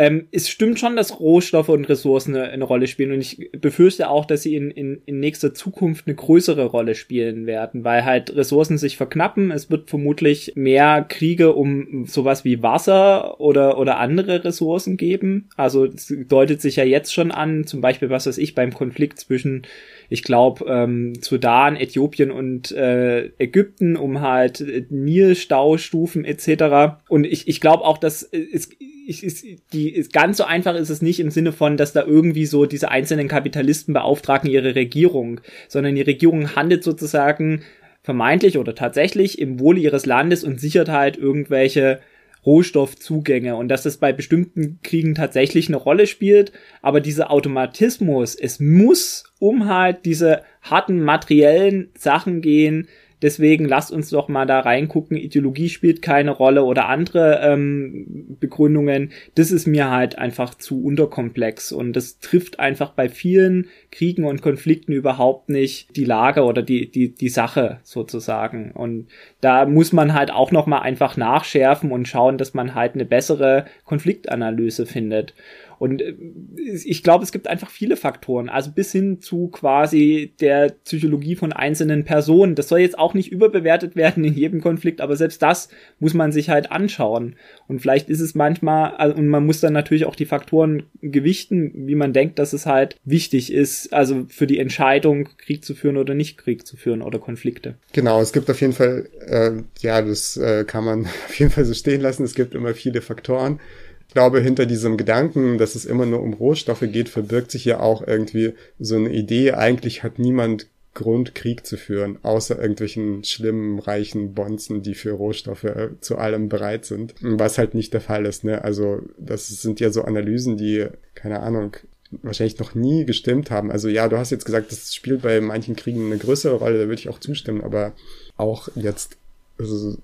ähm, es stimmt schon, dass Rohstoffe und Ressourcen eine, eine, Rolle spielen und ich befürchte auch, dass sie in, in, in nächster Zukunft eine größere Rolle spielen werden, weil halt Ressourcen sich verknappen. Es wird vermutlich mehr Kriege um sowas wie Wasser oder, oder andere Ressourcen geben. Also es deutet sich ja jetzt schon an, zum Beispiel, was weiß ich, beim Konflikt zwischen ich glaube, ähm, Sudan, Äthiopien und äh, Ägypten, um halt Nilstaustufen etc. Und ich, ich glaube auch, dass es ich, ist, die ist ganz so einfach ist es nicht im Sinne von, dass da irgendwie so diese einzelnen Kapitalisten beauftragen ihre Regierung, sondern die Regierung handelt sozusagen vermeintlich oder tatsächlich im Wohle ihres Landes und sichert halt irgendwelche Rohstoffzugänge. Und dass das bei bestimmten Kriegen tatsächlich eine Rolle spielt, aber dieser Automatismus, es muss um halt diese harten materiellen Sachen gehen, Deswegen lasst uns doch mal da reingucken. Ideologie spielt keine Rolle oder andere ähm, Begründungen. Das ist mir halt einfach zu unterkomplex und das trifft einfach bei vielen Kriegen und Konflikten überhaupt nicht die Lage oder die die die Sache sozusagen. Und da muss man halt auch noch mal einfach nachschärfen und schauen, dass man halt eine bessere Konfliktanalyse findet. Und äh, ich glaube, es gibt einfach viele Faktoren, also bis hin zu quasi der Psychologie von einzelnen Personen. Das soll jetzt auch nicht überbewertet werden in jedem Konflikt, aber selbst das muss man sich halt anschauen. Und vielleicht ist es manchmal, also, und man muss dann natürlich auch die Faktoren gewichten, wie man denkt, dass es halt wichtig ist, also für die Entscheidung, Krieg zu führen oder nicht Krieg zu führen oder Konflikte. Genau, es gibt auf jeden Fall, äh, ja, das äh, kann man auf jeden Fall so stehen lassen. Es gibt immer viele Faktoren. Ich glaube, hinter diesem Gedanken, dass es immer nur um Rohstoffe geht, verbirgt sich ja auch irgendwie so eine Idee, eigentlich hat niemand Grund, Krieg zu führen, außer irgendwelchen schlimmen, reichen Bonzen, die für Rohstoffe äh, zu allem bereit sind. Was halt nicht der Fall ist, ne? Also, das sind ja so Analysen, die, keine Ahnung, wahrscheinlich noch nie gestimmt haben. Also ja, du hast jetzt gesagt, das spielt bei manchen Kriegen eine größere Rolle, da würde ich auch zustimmen, aber auch jetzt, also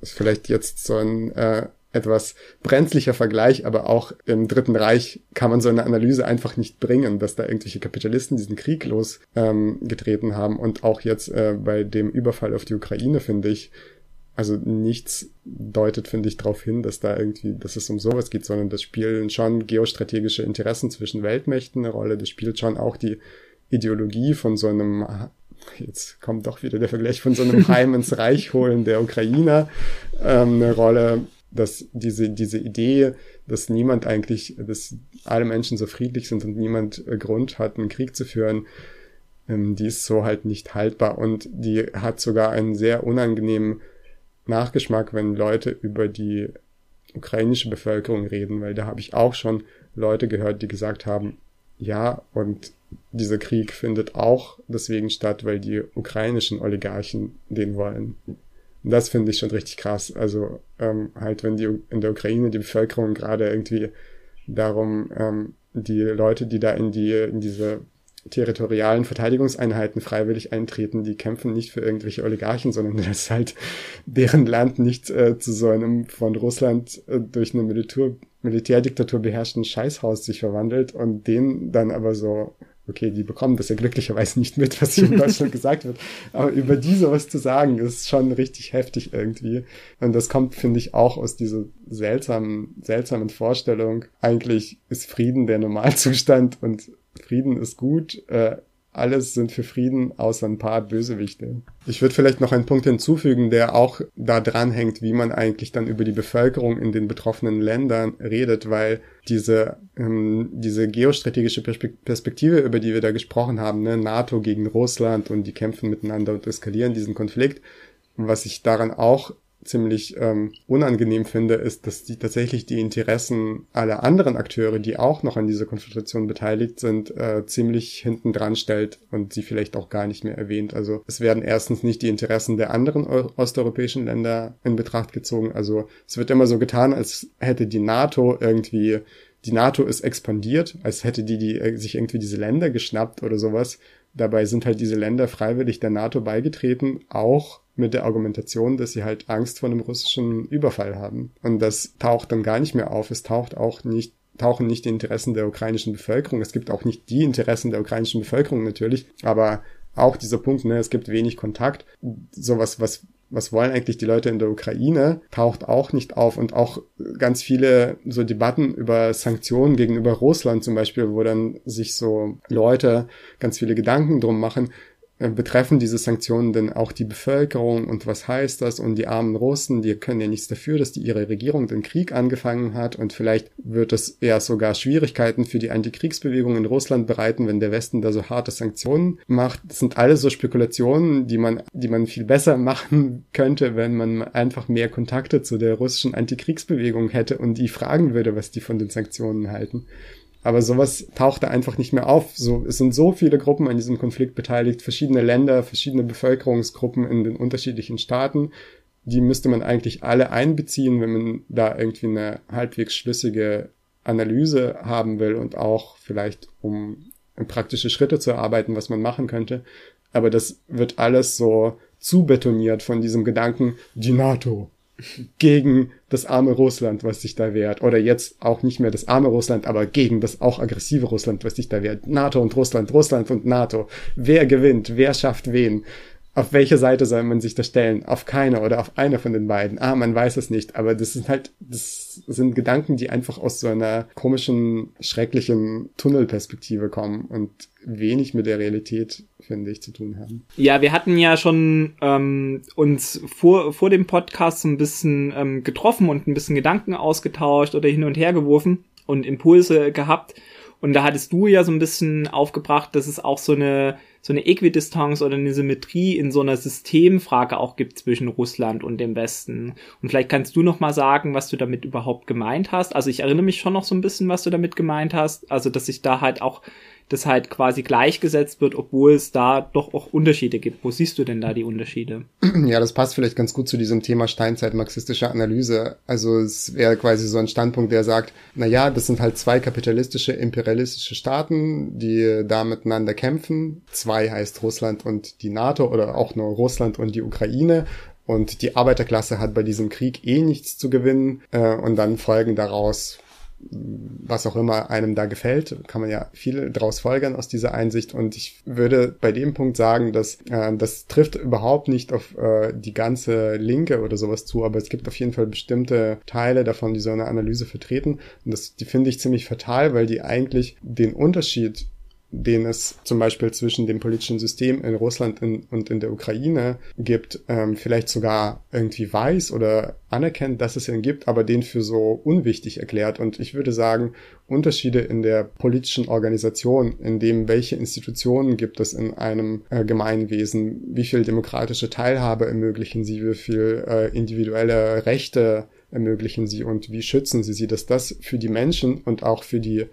ist vielleicht jetzt so ein äh, etwas brenzlicher Vergleich, aber auch im Dritten Reich kann man so eine Analyse einfach nicht bringen, dass da irgendwelche Kapitalisten diesen Krieg losgetreten ähm, haben. Und auch jetzt äh, bei dem Überfall auf die Ukraine finde ich, also nichts deutet, finde ich, darauf hin, dass da irgendwie, dass es um sowas geht, sondern das spielen schon geostrategische Interessen zwischen Weltmächten eine Rolle, das spielt schon auch die Ideologie von so einem jetzt kommt doch wieder der Vergleich von so einem Heim ins Reich holen der Ukrainer ähm, eine Rolle dass diese, diese Idee, dass niemand eigentlich, dass alle Menschen so friedlich sind und niemand äh, Grund hat, einen Krieg zu führen, ähm, die ist so halt nicht haltbar und die hat sogar einen sehr unangenehmen Nachgeschmack, wenn Leute über die ukrainische Bevölkerung reden, weil da habe ich auch schon Leute gehört, die gesagt haben, ja, und dieser Krieg findet auch deswegen statt, weil die ukrainischen Oligarchen den wollen. Das finde ich schon richtig krass. Also ähm, halt, wenn die in der Ukraine die Bevölkerung gerade irgendwie darum, ähm, die Leute, die da in die in diese territorialen Verteidigungseinheiten freiwillig eintreten, die kämpfen nicht für irgendwelche Oligarchen, sondern dass halt deren Land nicht äh, zu so einem von Russland äh, durch eine Militär Militärdiktatur beherrschten Scheißhaus sich verwandelt und denen dann aber so okay, die bekommen das ja glücklicherweise nicht mit, was hier in Deutschland gesagt wird. Aber über die sowas zu sagen, ist schon richtig heftig irgendwie. Und das kommt, finde ich, auch aus dieser seltsamen, seltsamen Vorstellung. Eigentlich ist Frieden der Normalzustand und Frieden ist gut. Äh, alles sind für Frieden außer ein paar Bösewichte. Ich würde vielleicht noch einen Punkt hinzufügen, der auch da dran hängt, wie man eigentlich dann über die Bevölkerung in den betroffenen Ländern redet, weil diese, ähm, diese geostrategische Perspektive, über die wir da gesprochen haben, ne, NATO gegen Russland und die kämpfen miteinander und eskalieren diesen Konflikt, was ich daran auch ziemlich ähm, unangenehm finde, ist, dass die tatsächlich die Interessen aller anderen Akteure, die auch noch an dieser Konfrontation beteiligt sind, äh, ziemlich hinten dran stellt und sie vielleicht auch gar nicht mehr erwähnt. Also es werden erstens nicht die Interessen der anderen osteuropäischen Länder in Betracht gezogen. Also es wird immer so getan, als hätte die NATO irgendwie die NATO ist expandiert, als hätte die, die äh, sich irgendwie diese Länder geschnappt oder sowas. Dabei sind halt diese Länder freiwillig der NATO beigetreten, auch mit der Argumentation, dass sie halt Angst vor einem russischen Überfall haben. Und das taucht dann gar nicht mehr auf. Es taucht auch nicht tauchen nicht die Interessen der ukrainischen Bevölkerung. Es gibt auch nicht die Interessen der ukrainischen Bevölkerung natürlich, aber auch dieser Punkt, ne, es gibt wenig Kontakt. Sowas, was, was wollen eigentlich die Leute in der Ukraine, taucht auch nicht auf und auch ganz viele so Debatten über Sanktionen gegenüber Russland zum Beispiel, wo dann sich so Leute ganz viele Gedanken drum machen, betreffen diese Sanktionen denn auch die Bevölkerung und was heißt das? Und die armen Russen, die können ja nichts dafür, dass die ihre Regierung den Krieg angefangen hat und vielleicht wird es ja sogar Schwierigkeiten für die Antikriegsbewegung in Russland bereiten, wenn der Westen da so harte Sanktionen macht. Das sind alles so Spekulationen, die man, die man viel besser machen könnte, wenn man einfach mehr Kontakte zu der russischen Antikriegsbewegung hätte und die fragen würde, was die von den Sanktionen halten. Aber sowas taucht da einfach nicht mehr auf. So, es sind so viele Gruppen an diesem Konflikt beteiligt, verschiedene Länder, verschiedene Bevölkerungsgruppen in den unterschiedlichen Staaten. Die müsste man eigentlich alle einbeziehen, wenn man da irgendwie eine halbwegs schlüssige Analyse haben will und auch vielleicht um praktische Schritte zu erarbeiten, was man machen könnte. Aber das wird alles so zubetoniert von diesem Gedanken, die NATO, gegen das arme Russland, was sich da wehrt. Oder jetzt auch nicht mehr das arme Russland, aber gegen das auch aggressive Russland, was sich da wehrt. NATO und Russland, Russland und NATO. Wer gewinnt? Wer schafft wen? Auf welche Seite soll man sich da stellen? Auf keine oder auf eine von den beiden? Ah, man weiß es nicht. Aber das sind halt, das sind Gedanken, die einfach aus so einer komischen, schrecklichen Tunnelperspektive kommen und wenig mit der Realität, finde ich, zu tun haben. Ja, wir hatten ja schon ähm, uns vor, vor dem Podcast so ein bisschen ähm, getroffen und ein bisschen Gedanken ausgetauscht oder hin und her geworfen und Impulse gehabt. Und da hattest du ja so ein bisschen aufgebracht, dass es auch so eine, so eine Äquidistanz oder eine Symmetrie in so einer Systemfrage auch gibt zwischen Russland und dem Westen. Und vielleicht kannst du noch mal sagen, was du damit überhaupt gemeint hast. Also ich erinnere mich schon noch so ein bisschen, was du damit gemeint hast. Also, dass sich da halt auch das halt quasi gleichgesetzt wird, obwohl es da doch auch Unterschiede gibt. Wo siehst du denn da die Unterschiede? Ja, das passt vielleicht ganz gut zu diesem Thema Steinzeit-marxistische Analyse. Also es wäre quasi so ein Standpunkt, der sagt, na ja, das sind halt zwei kapitalistische, imperialistische Staaten, die da miteinander kämpfen. Zwei heißt Russland und die NATO oder auch nur Russland und die Ukraine. Und die Arbeiterklasse hat bei diesem Krieg eh nichts zu gewinnen. Äh, und dann folgen daraus was auch immer einem da gefällt, kann man ja viel draus folgern aus dieser Einsicht. Und ich würde bei dem Punkt sagen, dass äh, das trifft überhaupt nicht auf äh, die ganze Linke oder sowas zu, aber es gibt auf jeden Fall bestimmte Teile davon, die so eine Analyse vertreten. Und das, die finde ich ziemlich fatal, weil die eigentlich den Unterschied den es zum Beispiel zwischen dem politischen System in Russland und in der Ukraine gibt, ähm, vielleicht sogar irgendwie weiß oder anerkennt, dass es ihn gibt, aber den für so unwichtig erklärt. Und ich würde sagen, Unterschiede in der politischen Organisation, in dem welche Institutionen gibt es in einem äh, Gemeinwesen, wie viel demokratische Teilhabe ermöglichen sie, wie viel äh, individuelle Rechte ermöglichen sie und wie schützen sie sie, dass das für die Menschen und auch für die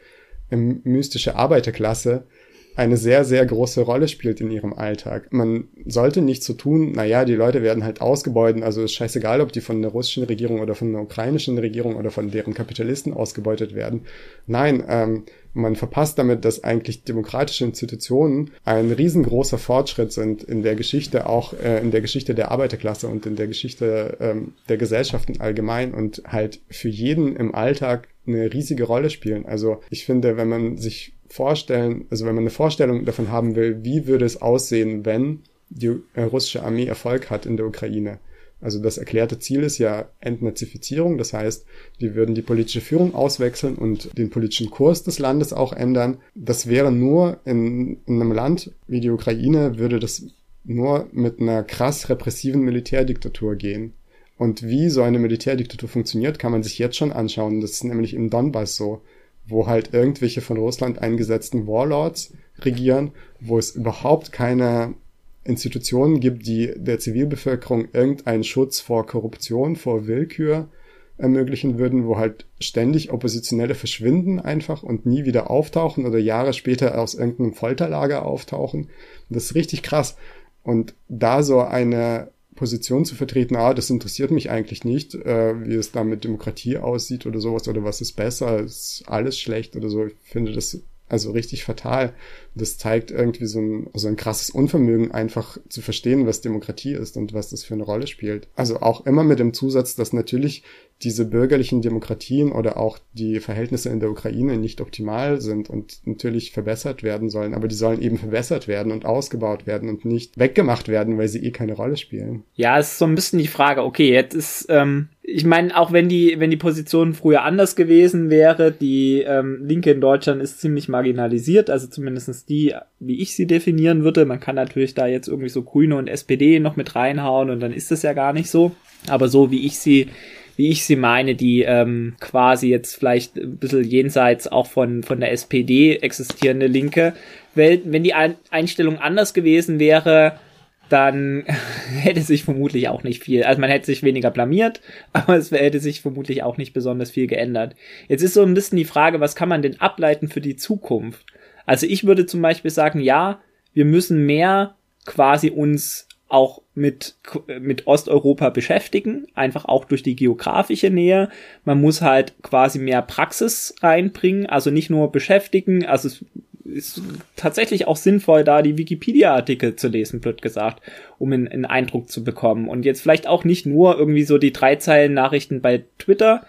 mystische Arbeiterklasse eine sehr, sehr große Rolle spielt in ihrem Alltag. Man sollte nicht so tun, naja, die Leute werden halt ausgebeutet, also ist scheißegal, ob die von der russischen Regierung oder von der ukrainischen Regierung oder von deren Kapitalisten ausgebeutet werden. Nein, ähm, man verpasst damit, dass eigentlich demokratische Institutionen ein riesengroßer Fortschritt sind in der Geschichte, auch äh, in der Geschichte der Arbeiterklasse und in der Geschichte ähm, der Gesellschaften allgemein und halt für jeden im Alltag eine riesige Rolle spielen. Also ich finde, wenn man sich vorstellen, also wenn man eine Vorstellung davon haben will, wie würde es aussehen, wenn die äh, russische Armee Erfolg hat in der Ukraine. Also das erklärte Ziel ist ja Entnazifizierung, das heißt, die würden die politische Führung auswechseln und den politischen Kurs des Landes auch ändern. Das wäre nur in, in einem Land wie die Ukraine, würde das nur mit einer krass repressiven Militärdiktatur gehen. Und wie so eine Militärdiktatur funktioniert, kann man sich jetzt schon anschauen. Das ist nämlich im Donbass so, wo halt irgendwelche von Russland eingesetzten Warlords regieren, wo es überhaupt keine Institutionen gibt, die der Zivilbevölkerung irgendeinen Schutz vor Korruption, vor Willkür ermöglichen würden, wo halt ständig Oppositionelle verschwinden einfach und nie wieder auftauchen oder Jahre später aus irgendeinem Folterlager auftauchen. Das ist richtig krass. Und da so eine Position zu vertreten, ah, das interessiert mich eigentlich nicht, äh, wie es da mit Demokratie aussieht oder sowas oder was ist besser, ist alles schlecht oder so. Ich finde das also richtig fatal. Das zeigt irgendwie so ein, so ein krasses Unvermögen, einfach zu verstehen, was Demokratie ist und was das für eine Rolle spielt. Also auch immer mit dem Zusatz, dass natürlich diese bürgerlichen Demokratien oder auch die Verhältnisse in der Ukraine nicht optimal sind und natürlich verbessert werden sollen, aber die sollen eben verbessert werden und ausgebaut werden und nicht weggemacht werden, weil sie eh keine Rolle spielen. Ja, es ist so ein bisschen die Frage, okay, jetzt ist, ähm, ich meine, auch wenn die, wenn die Position früher anders gewesen wäre, die ähm, Linke in Deutschland ist ziemlich marginalisiert, also zumindestens die, wie ich sie definieren würde. Man kann natürlich da jetzt irgendwie so Grüne und SPD noch mit reinhauen und dann ist es ja gar nicht so. Aber so wie ich sie wie ich sie meine, die ähm, quasi jetzt vielleicht ein bisschen jenseits auch von, von der SPD existierende linke Welt, wenn die Einstellung anders gewesen wäre, dann hätte sich vermutlich auch nicht viel, also man hätte sich weniger blamiert, aber es hätte sich vermutlich auch nicht besonders viel geändert. Jetzt ist so ein bisschen die Frage, was kann man denn ableiten für die Zukunft? Also ich würde zum Beispiel sagen, ja, wir müssen mehr quasi uns auch mit, mit Osteuropa beschäftigen, einfach auch durch die geografische Nähe. Man muss halt quasi mehr Praxis reinbringen, also nicht nur beschäftigen, also es ist tatsächlich auch sinnvoll, da die Wikipedia-Artikel zu lesen, blöd gesagt, um einen, einen Eindruck zu bekommen. Und jetzt vielleicht auch nicht nur irgendwie so die drei Zeilen Nachrichten bei Twitter.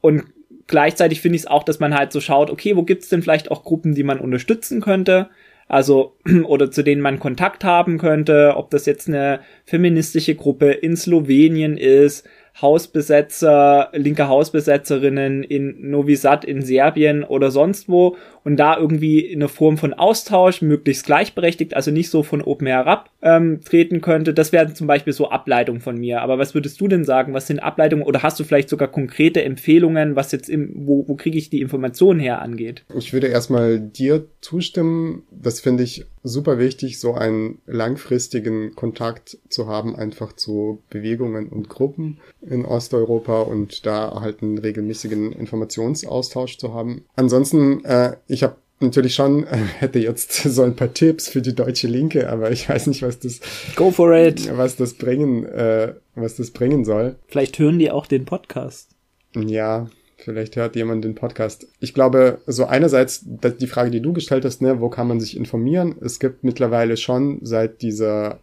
Und gleichzeitig finde ich es auch, dass man halt so schaut, okay, wo gibt's denn vielleicht auch Gruppen, die man unterstützen könnte? Also, oder zu denen man Kontakt haben könnte, ob das jetzt eine feministische Gruppe in Slowenien ist, Hausbesetzer, linke Hausbesetzerinnen in Novi Sad in Serbien oder sonst wo und da irgendwie in eine Form von Austausch, möglichst gleichberechtigt, also nicht so von oben herab ähm, treten könnte. Das wären zum Beispiel so Ableitungen von mir. Aber was würdest du denn sagen? Was sind Ableitungen oder hast du vielleicht sogar konkrete Empfehlungen, was jetzt im, wo, wo kriege ich die Informationen her angeht? Ich würde erstmal dir zustimmen. Das finde ich super wichtig, so einen langfristigen Kontakt zu haben, einfach zu Bewegungen und Gruppen in Osteuropa und da halt einen regelmäßigen Informationsaustausch zu haben. Ansonsten, äh, ich habe natürlich schon, hätte jetzt so ein paar Tipps für die deutsche Linke, aber ich weiß nicht, was das Go for it. was das bringen, äh, was das bringen soll. Vielleicht hören die auch den Podcast. Ja, vielleicht hört jemand den Podcast. Ich glaube, so einerseits die Frage, die du gestellt hast, ne, wo kann man sich informieren? Es gibt mittlerweile schon seit dieser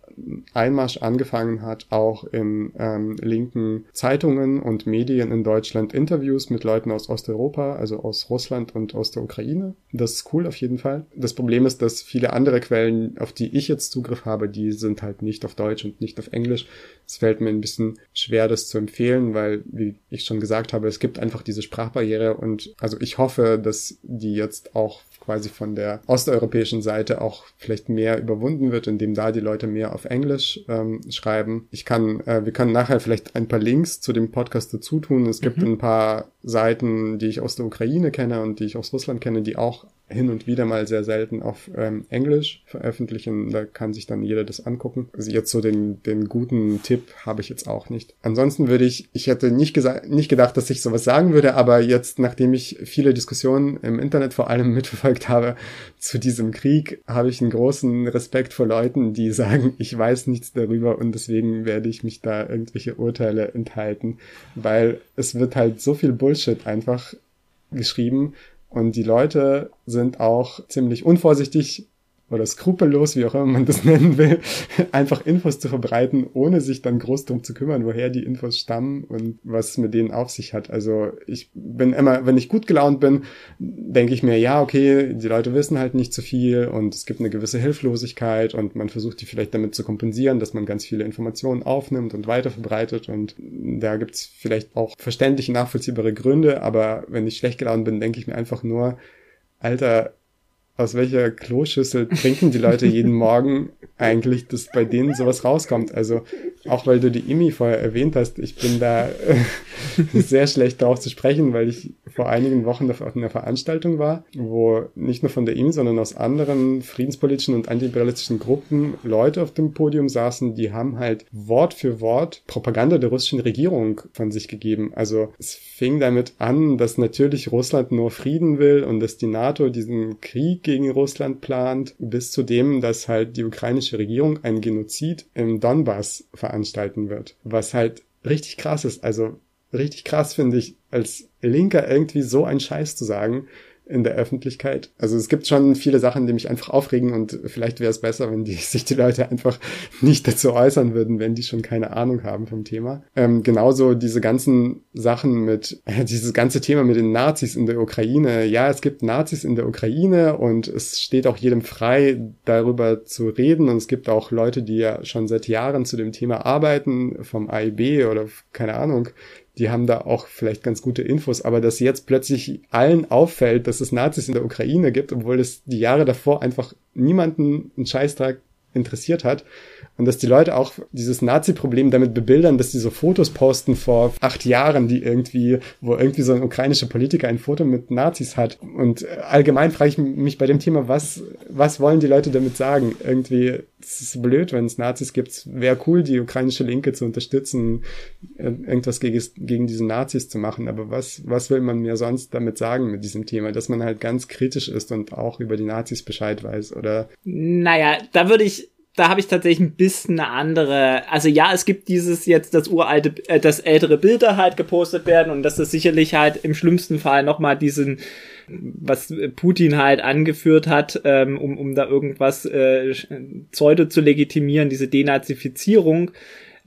Einmarsch angefangen hat, auch in ähm, linken Zeitungen und Medien in Deutschland Interviews mit Leuten aus Osteuropa, also aus Russland und aus der Ukraine. Das ist cool auf jeden Fall. Das Problem ist, dass viele andere Quellen, auf die ich jetzt Zugriff habe, die sind halt nicht auf Deutsch und nicht auf Englisch. Es fällt mir ein bisschen schwer, das zu empfehlen, weil, wie ich schon gesagt habe, es gibt einfach diese Sprachbarriere und also ich hoffe, dass die jetzt auch quasi von der osteuropäischen Seite auch vielleicht mehr überwunden wird, indem da die Leute mehr auf Englisch ähm, schreiben. Ich kann, äh, wir können nachher vielleicht ein paar Links zu dem Podcast dazu tun. Es gibt mhm. ein paar Seiten, die ich aus der Ukraine kenne und die ich aus Russland kenne, die auch hin und wieder mal sehr selten auf ähm, Englisch veröffentlichen. Da kann sich dann jeder das angucken. Also jetzt so den, den guten Tipp habe ich jetzt auch nicht. Ansonsten würde ich, ich hätte nicht gesagt, nicht gedacht, dass ich sowas sagen würde, aber jetzt, nachdem ich viele Diskussionen im Internet vor allem mitverfolgt habe zu diesem Krieg, habe ich einen großen Respekt vor Leuten, die sagen, ich weiß nichts darüber und deswegen werde ich mich da irgendwelche Urteile enthalten, weil es wird halt so viel Bullshit einfach geschrieben und die Leute sind auch ziemlich unvorsichtig oder skrupellos, wie auch immer man das nennen will, einfach Infos zu verbreiten, ohne sich dann groß drum zu kümmern, woher die Infos stammen und was mit denen auf sich hat. Also ich bin immer, wenn ich gut gelaunt bin, denke ich mir, ja, okay, die Leute wissen halt nicht zu viel und es gibt eine gewisse Hilflosigkeit und man versucht die vielleicht damit zu kompensieren, dass man ganz viele Informationen aufnimmt und weiter verbreitet und da gibt's vielleicht auch verständliche, nachvollziehbare Gründe, aber wenn ich schlecht gelaunt bin, denke ich mir einfach nur, Alter, aus welcher Kloschüssel trinken die Leute jeden Morgen eigentlich, dass bei denen sowas rauskommt. Also auch weil du die IMI vorher erwähnt hast, ich bin da sehr schlecht darauf zu sprechen, weil ich vor einigen Wochen auf einer Veranstaltung war, wo nicht nur von der IMI, sondern aus anderen friedenspolitischen und antiimperialistischen Gruppen Leute auf dem Podium saßen, die haben halt Wort für Wort Propaganda der russischen Regierung von sich gegeben. Also es fing damit an, dass natürlich Russland nur Frieden will und dass die NATO diesen Krieg gegen Russland plant, bis zu dem, dass halt die ukrainische Regierung einen Genozid im Donbass veranstalten wird. Was halt richtig krass ist. Also richtig krass finde ich, als Linker irgendwie so einen Scheiß zu sagen in der Öffentlichkeit. Also es gibt schon viele Sachen, die mich einfach aufregen und vielleicht wäre es besser, wenn die, sich die Leute einfach nicht dazu äußern würden, wenn die schon keine Ahnung haben vom Thema. Ähm, genauso diese ganzen Sachen mit, äh, dieses ganze Thema mit den Nazis in der Ukraine. Ja, es gibt Nazis in der Ukraine und es steht auch jedem frei, darüber zu reden und es gibt auch Leute, die ja schon seit Jahren zu dem Thema arbeiten, vom AIB oder keine Ahnung, die haben da auch vielleicht ganz gute Infos, aber dass jetzt plötzlich allen auffällt, dass es Nazis in der Ukraine gibt, obwohl es die Jahre davor einfach niemanden einen Scheißtag interessiert hat und dass die Leute auch dieses Nazi-Problem damit bebildern, dass die so Fotos posten vor acht Jahren, die irgendwie, wo irgendwie so ein ukrainischer Politiker ein Foto mit Nazis hat. Und allgemein frage ich mich bei dem Thema, was, was wollen die Leute damit sagen? Irgendwie, es ist blöd, wenn es Nazis gibt. Wäre cool, die ukrainische Linke zu unterstützen, irgendwas gegen, gegen diese Nazis zu machen. Aber was, was will man mir sonst damit sagen mit diesem Thema? Dass man halt ganz kritisch ist und auch über die Nazis Bescheid weiß, oder? Naja, da würde ich da habe ich tatsächlich ein bisschen eine andere. Also ja, es gibt dieses jetzt das uralte, äh, das ältere Bilder halt gepostet werden und das ist sicherlich halt im schlimmsten Fall nochmal diesen, was Putin halt angeführt hat, ähm, um, um da irgendwas äh, Pseudo zu legitimieren, diese Denazifizierung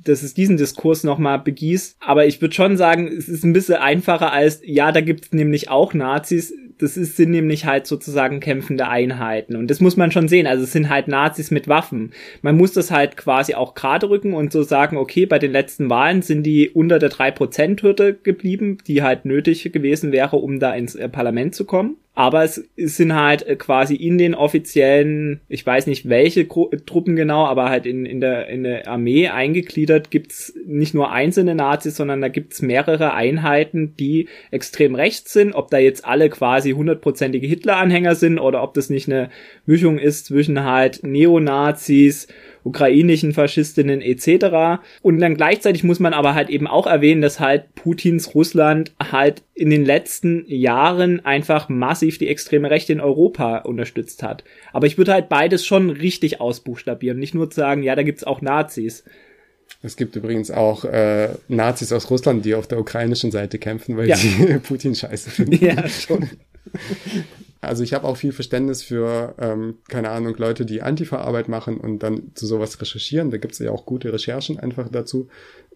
dass es diesen Diskurs nochmal begießt. Aber ich würde schon sagen, es ist ein bisschen einfacher als, ja, da gibt es nämlich auch Nazis das ist, sind nämlich halt sozusagen kämpfende Einheiten. Und das muss man schon sehen. Also es sind halt Nazis mit Waffen. Man muss das halt quasi auch gerade rücken und so sagen, okay, bei den letzten Wahlen sind die unter der 3%-Hürde geblieben, die halt nötig gewesen wäre, um da ins äh, Parlament zu kommen. Aber es, sind halt äh, quasi in den offiziellen, ich weiß nicht welche Gru Truppen genau, aber halt in, in, der, in der Armee eingegliedert gibt's nicht nur einzelne Nazis, sondern da gibt's mehrere Einheiten, die extrem rechts sind. Ob da jetzt alle quasi hundertprozentige Hitler-Anhänger sind oder ob das nicht eine Mischung ist zwischen halt Neonazis ukrainischen Faschistinnen etc. Und dann gleichzeitig muss man aber halt eben auch erwähnen, dass halt Putins Russland halt in den letzten Jahren einfach massiv die extreme Rechte in Europa unterstützt hat. Aber ich würde halt beides schon richtig ausbuchstabieren, nicht nur zu sagen, ja, da gibt's auch Nazis. Es gibt übrigens auch äh, Nazis aus Russland, die auf der ukrainischen Seite kämpfen, weil ja. sie Putin scheiße finden. Ja, schon. Also ich habe auch viel Verständnis für, ähm, keine Ahnung, Leute, die Antifa-Arbeit machen und dann zu sowas recherchieren. Da gibt es ja auch gute Recherchen einfach dazu.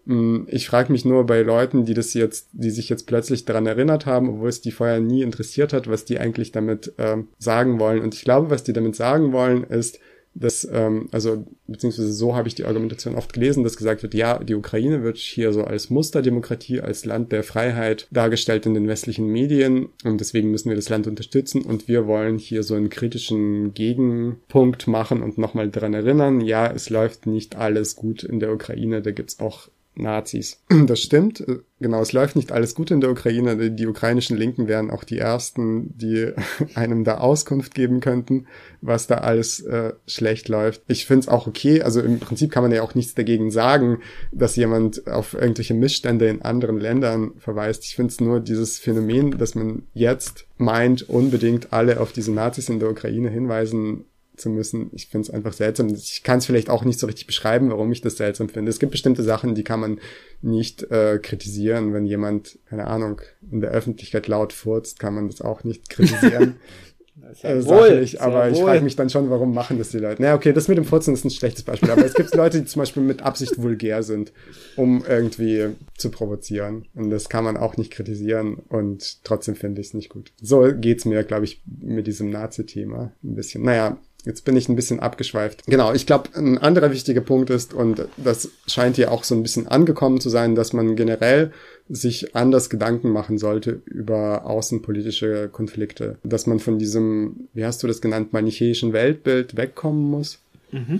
Mm, ich frage mich nur bei Leuten, die das jetzt, die sich jetzt plötzlich daran erinnert haben, obwohl es die vorher nie interessiert hat, was die eigentlich damit ähm, sagen wollen. Und ich glaube, was die damit sagen wollen, ist, dass, ähm, also beziehungsweise so habe ich die Argumentation oft gelesen, dass gesagt wird, ja, die Ukraine wird hier so als Musterdemokratie, als Land der Freiheit dargestellt in den westlichen Medien und deswegen müssen wir das Land unterstützen und wir wollen hier so einen kritischen Gegenpunkt machen und nochmal daran erinnern, ja, es läuft nicht alles gut in der Ukraine, da gibt's auch Nazis. Das stimmt. Genau, es läuft nicht alles gut in der Ukraine. Die ukrainischen Linken wären auch die ersten, die einem da Auskunft geben könnten, was da alles äh, schlecht läuft. Ich finde es auch okay. Also im Prinzip kann man ja auch nichts dagegen sagen, dass jemand auf irgendwelche Missstände in anderen Ländern verweist. Ich finde es nur dieses Phänomen, dass man jetzt meint, unbedingt alle auf diese Nazis in der Ukraine hinweisen zu müssen. Ich finde es einfach seltsam. Ich kann es vielleicht auch nicht so richtig beschreiben, warum ich das seltsam finde. Es gibt bestimmte Sachen, die kann man nicht äh, kritisieren. Wenn jemand, keine Ahnung, in der Öffentlichkeit laut furzt, kann man das auch nicht kritisieren. äh, sachlich, aber ich frage mich dann schon, warum machen das die Leute? Na, okay, das mit dem Furzen ist ein schlechtes Beispiel, aber es gibt Leute, die zum Beispiel mit Absicht vulgär sind, um irgendwie zu provozieren. Und das kann man auch nicht kritisieren und trotzdem finde ich es nicht gut. So geht's mir, glaube ich, mit diesem Nazi-Thema ein bisschen. Naja, Jetzt bin ich ein bisschen abgeschweift. Genau, ich glaube, ein anderer wichtiger Punkt ist, und das scheint hier auch so ein bisschen angekommen zu sein, dass man generell sich anders Gedanken machen sollte über außenpolitische Konflikte. Dass man von diesem, wie hast du das genannt, manichäischen Weltbild wegkommen muss. Mhm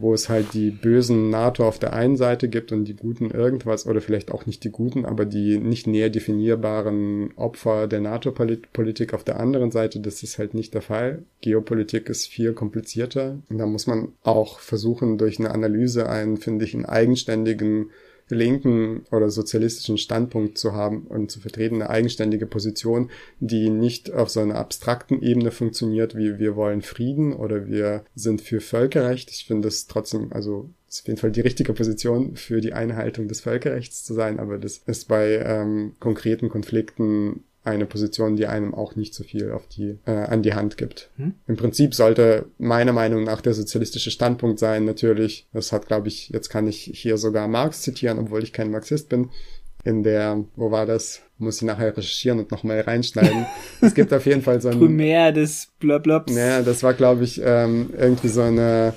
wo es halt die bösen NATO auf der einen Seite gibt und die guten irgendwas oder vielleicht auch nicht die guten, aber die nicht näher definierbaren Opfer der NATO-Politik auf der anderen Seite, das ist halt nicht der Fall. Geopolitik ist viel komplizierter und da muss man auch versuchen, durch eine Analyse einen, finde ich, einen eigenständigen linken oder sozialistischen Standpunkt zu haben und zu vertreten, eine eigenständige Position, die nicht auf so einer abstrakten Ebene funktioniert, wie wir wollen Frieden oder wir sind für Völkerrecht. Ich finde das trotzdem, also ist auf jeden Fall die richtige Position für die Einhaltung des Völkerrechts zu sein, aber das ist bei ähm, konkreten Konflikten eine Position, die einem auch nicht so viel auf die, äh, an die Hand gibt. Hm? Im Prinzip sollte meiner Meinung nach der sozialistische Standpunkt sein, natürlich, das hat, glaube ich, jetzt kann ich hier sogar Marx zitieren, obwohl ich kein Marxist bin, in der, wo war das? Muss ich nachher recherchieren und nochmal reinschneiden. es gibt auf jeden Fall so ein... Primär des Blablabs. Ja, das war, glaube ich, ähm, irgendwie so eine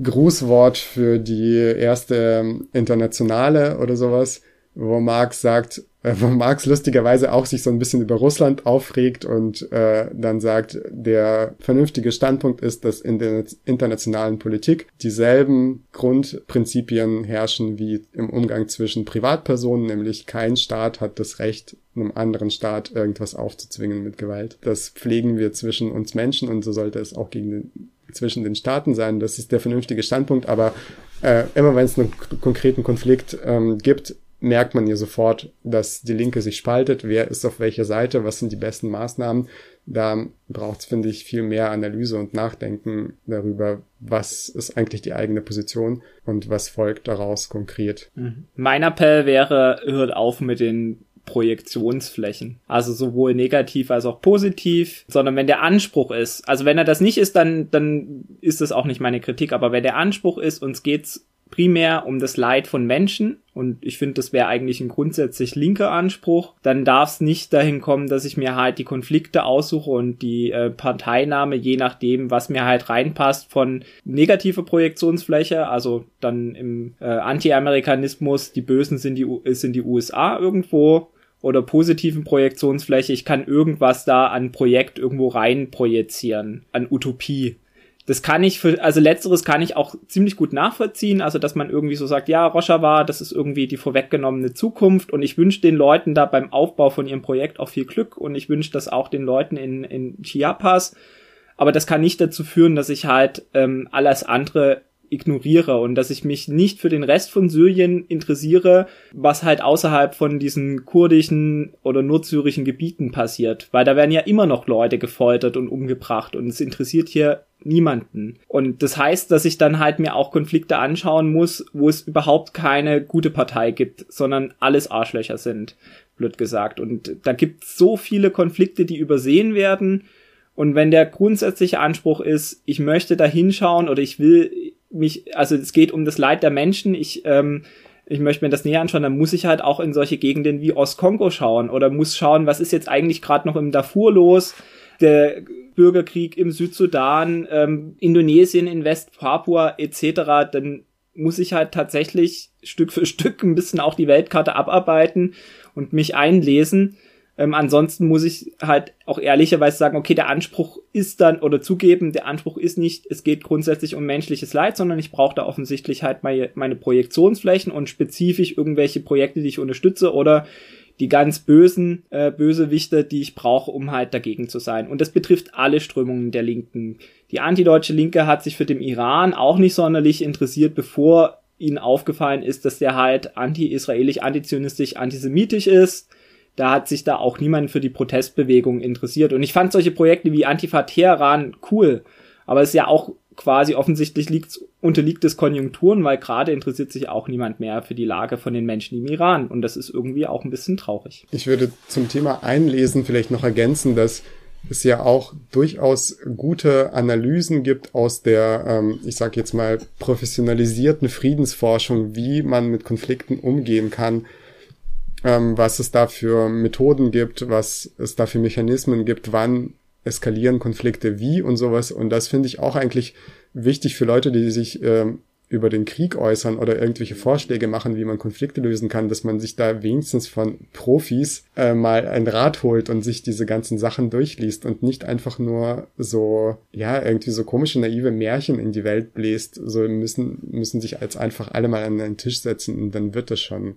Grußwort für die erste Internationale oder sowas, wo Marx sagt, äh, wo Marx lustigerweise auch sich so ein bisschen über Russland aufregt und äh, dann sagt, der vernünftige Standpunkt ist, dass in der internationalen Politik dieselben Grundprinzipien herrschen wie im Umgang zwischen Privatpersonen, nämlich kein Staat hat das Recht, einem anderen Staat irgendwas aufzuzwingen mit Gewalt. Das pflegen wir zwischen uns Menschen und so sollte es auch gegen den, zwischen den Staaten sein. Das ist der vernünftige Standpunkt, aber äh, immer wenn es einen konkreten Konflikt ähm, gibt, merkt man ja sofort, dass die Linke sich spaltet. Wer ist auf welcher Seite? Was sind die besten Maßnahmen? Da braucht es, finde ich, viel mehr Analyse und Nachdenken darüber, was ist eigentlich die eigene Position und was folgt daraus konkret. Mhm. Mein Appell wäre, hört auf mit den Projektionsflächen. Also sowohl negativ als auch positiv, sondern wenn der Anspruch ist, also wenn er das nicht ist, dann, dann ist das auch nicht meine Kritik, aber wenn der Anspruch ist, uns geht's primär um das Leid von Menschen. Und ich finde, das wäre eigentlich ein grundsätzlich linker Anspruch, dann darf es nicht dahin kommen, dass ich mir halt die Konflikte aussuche und die äh, Parteinahme, je nachdem, was mir halt reinpasst, von negativer Projektionsfläche, also dann im äh, Anti-Amerikanismus, die Bösen sind die, sind die USA irgendwo, oder positiven Projektionsfläche, ich kann irgendwas da an Projekt irgendwo rein projizieren, an Utopie das kann ich für, also letzteres kann ich auch ziemlich gut nachvollziehen, also dass man irgendwie so sagt, ja, Rojava, das ist irgendwie die vorweggenommene Zukunft und ich wünsche den Leuten da beim Aufbau von ihrem Projekt auch viel Glück und ich wünsche das auch den Leuten in, in Chiapas, aber das kann nicht dazu führen, dass ich halt ähm, alles andere ignoriere und dass ich mich nicht für den Rest von Syrien interessiere, was halt außerhalb von diesen kurdischen oder nordsyrischen Gebieten passiert, weil da werden ja immer noch Leute gefoltert und umgebracht und es interessiert hier niemanden. Und das heißt, dass ich dann halt mir auch Konflikte anschauen muss, wo es überhaupt keine gute Partei gibt, sondern alles Arschlöcher sind, blöd gesagt. Und da gibt es so viele Konflikte, die übersehen werden. Und wenn der grundsätzliche Anspruch ist, ich möchte da hinschauen oder ich will mich, also es geht um das Leid der Menschen, ich, ähm, ich möchte mir das näher anschauen, dann muss ich halt auch in solche Gegenden wie Ostkongo schauen oder muss schauen, was ist jetzt eigentlich gerade noch im Darfur los, der Bürgerkrieg im Südsudan, ähm, Indonesien in West-Papua etc., dann muss ich halt tatsächlich Stück für Stück ein bisschen auch die Weltkarte abarbeiten und mich einlesen. Ähm, ansonsten muss ich halt auch ehrlicherweise sagen, okay, der Anspruch ist dann, oder zugeben, der Anspruch ist nicht, es geht grundsätzlich um menschliches Leid, sondern ich brauche da offensichtlich halt meine, meine Projektionsflächen und spezifisch irgendwelche Projekte, die ich unterstütze oder die ganz bösen äh, Bösewichte, die ich brauche, um halt dagegen zu sein. Und das betrifft alle Strömungen der Linken. Die antideutsche Linke hat sich für den Iran auch nicht sonderlich interessiert, bevor ihnen aufgefallen ist, dass der halt anti-israelisch, antizionistisch, antisemitisch ist. Da hat sich da auch niemand für die Protestbewegung interessiert. Und ich fand solche Projekte wie Antifa Teheran cool. Aber es ist ja auch quasi offensichtlich liegt, unterliegt es Konjunkturen, weil gerade interessiert sich auch niemand mehr für die Lage von den Menschen im Iran. Und das ist irgendwie auch ein bisschen traurig. Ich würde zum Thema Einlesen vielleicht noch ergänzen, dass es ja auch durchaus gute Analysen gibt aus der, ähm, ich sage jetzt mal, professionalisierten Friedensforschung, wie man mit Konflikten umgehen kann, ähm, was es da für Methoden gibt, was es da für Mechanismen gibt, wann eskalieren Konflikte wie und sowas. Und das finde ich auch eigentlich wichtig für Leute, die sich ähm, über den Krieg äußern oder irgendwelche Vorschläge machen, wie man Konflikte lösen kann, dass man sich da wenigstens von Profis äh, mal ein Rat holt und sich diese ganzen Sachen durchliest und nicht einfach nur so, ja, irgendwie so komische, naive Märchen in die Welt bläst. So müssen, müssen sich als einfach alle mal an einen Tisch setzen und dann wird das schon.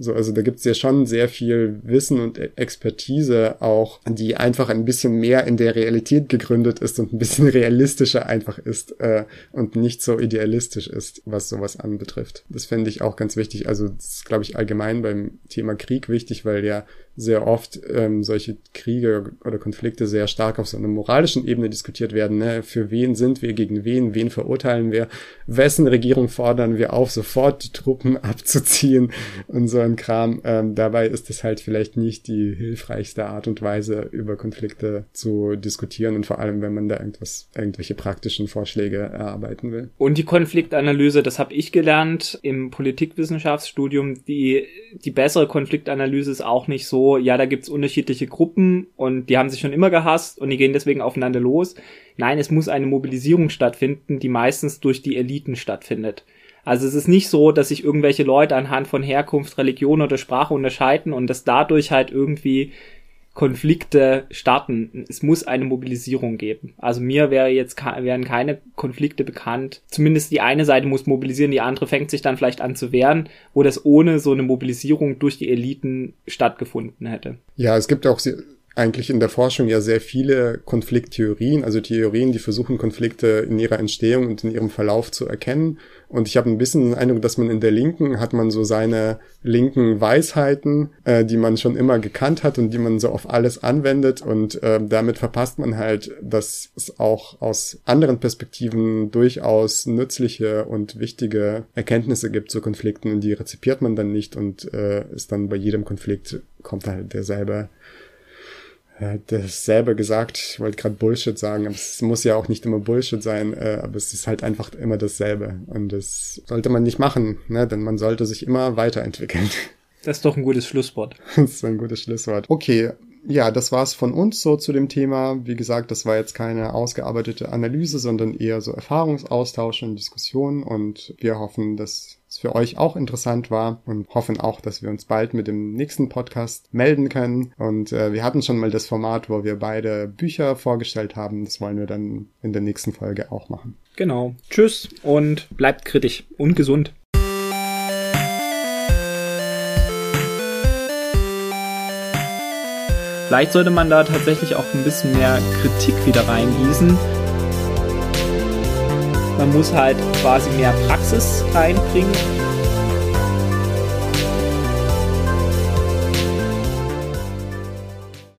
So, also da gibt's ja schon sehr viel Wissen und e- Expertise auch, die einfach ein bisschen mehr in der Realität gegründet ist und ein bisschen realistischer einfach ist äh, und nicht so idealistisch ist, was sowas anbetrifft. Das fände ich auch ganz wichtig. Also das ist, glaube ich, allgemein beim Thema Krieg wichtig, weil ja sehr oft ähm, solche Kriege oder Konflikte sehr stark auf so einer moralischen Ebene diskutiert werden. Ne? Für wen sind wir, gegen wen, wen verurteilen wir, wessen Regierung fordern wir auf, sofort die Truppen abzuziehen und so ein Kram. Ähm, dabei ist es halt vielleicht nicht die hilfreichste Art und Weise, über Konflikte zu diskutieren und vor allem, wenn man da irgendwas, irgendwelche praktischen Vorschläge erarbeiten will. Und die Konfliktanalyse, das habe ich gelernt im Politikwissenschaftsstudium, die, die bessere Konfliktanalyse ist auch nicht so, ja, da gibt's unterschiedliche Gruppen und die haben sich schon immer gehasst und die gehen deswegen aufeinander los. Nein, es muss eine Mobilisierung stattfinden, die meistens durch die Eliten stattfindet. Also es ist nicht so, dass sich irgendwelche Leute anhand von Herkunft, Religion oder Sprache unterscheiden und dass dadurch halt irgendwie Konflikte starten. Es muss eine Mobilisierung geben. Also mir wäre jetzt wären keine Konflikte bekannt. Zumindest die eine Seite muss mobilisieren, die andere fängt sich dann vielleicht an zu wehren, wo das ohne so eine Mobilisierung durch die Eliten stattgefunden hätte. Ja, es gibt auch eigentlich in der Forschung ja sehr viele Konflikttheorien, also Theorien, die versuchen, Konflikte in ihrer Entstehung und in ihrem Verlauf zu erkennen. Und ich habe ein bisschen den Eindruck, dass man in der Linken hat man so seine linken Weisheiten, äh, die man schon immer gekannt hat und die man so auf alles anwendet. Und äh, damit verpasst man halt, dass es auch aus anderen Perspektiven durchaus nützliche und wichtige Erkenntnisse gibt zu Konflikten und die rezipiert man dann nicht und äh, ist dann bei jedem Konflikt kommt halt derselbe er das selber gesagt, ich wollte gerade Bullshit sagen, aber es muss ja auch nicht immer Bullshit sein, äh, aber es ist halt einfach immer dasselbe. Und das sollte man nicht machen, ne? denn man sollte sich immer weiterentwickeln. Das ist doch ein gutes Schlusswort. Das ist ein gutes Schlusswort. Okay, ja, das war's von uns so zu dem Thema. Wie gesagt, das war jetzt keine ausgearbeitete Analyse, sondern eher so Erfahrungsaustausch und Diskussion und wir hoffen, dass für euch auch interessant war und hoffen auch, dass wir uns bald mit dem nächsten Podcast melden können. Und äh, wir hatten schon mal das Format, wo wir beide Bücher vorgestellt haben. Das wollen wir dann in der nächsten Folge auch machen. Genau. Tschüss und bleibt kritisch und gesund. Vielleicht sollte man da tatsächlich auch ein bisschen mehr Kritik wieder reingießen. Man muss halt quasi mehr Praxis reinbringen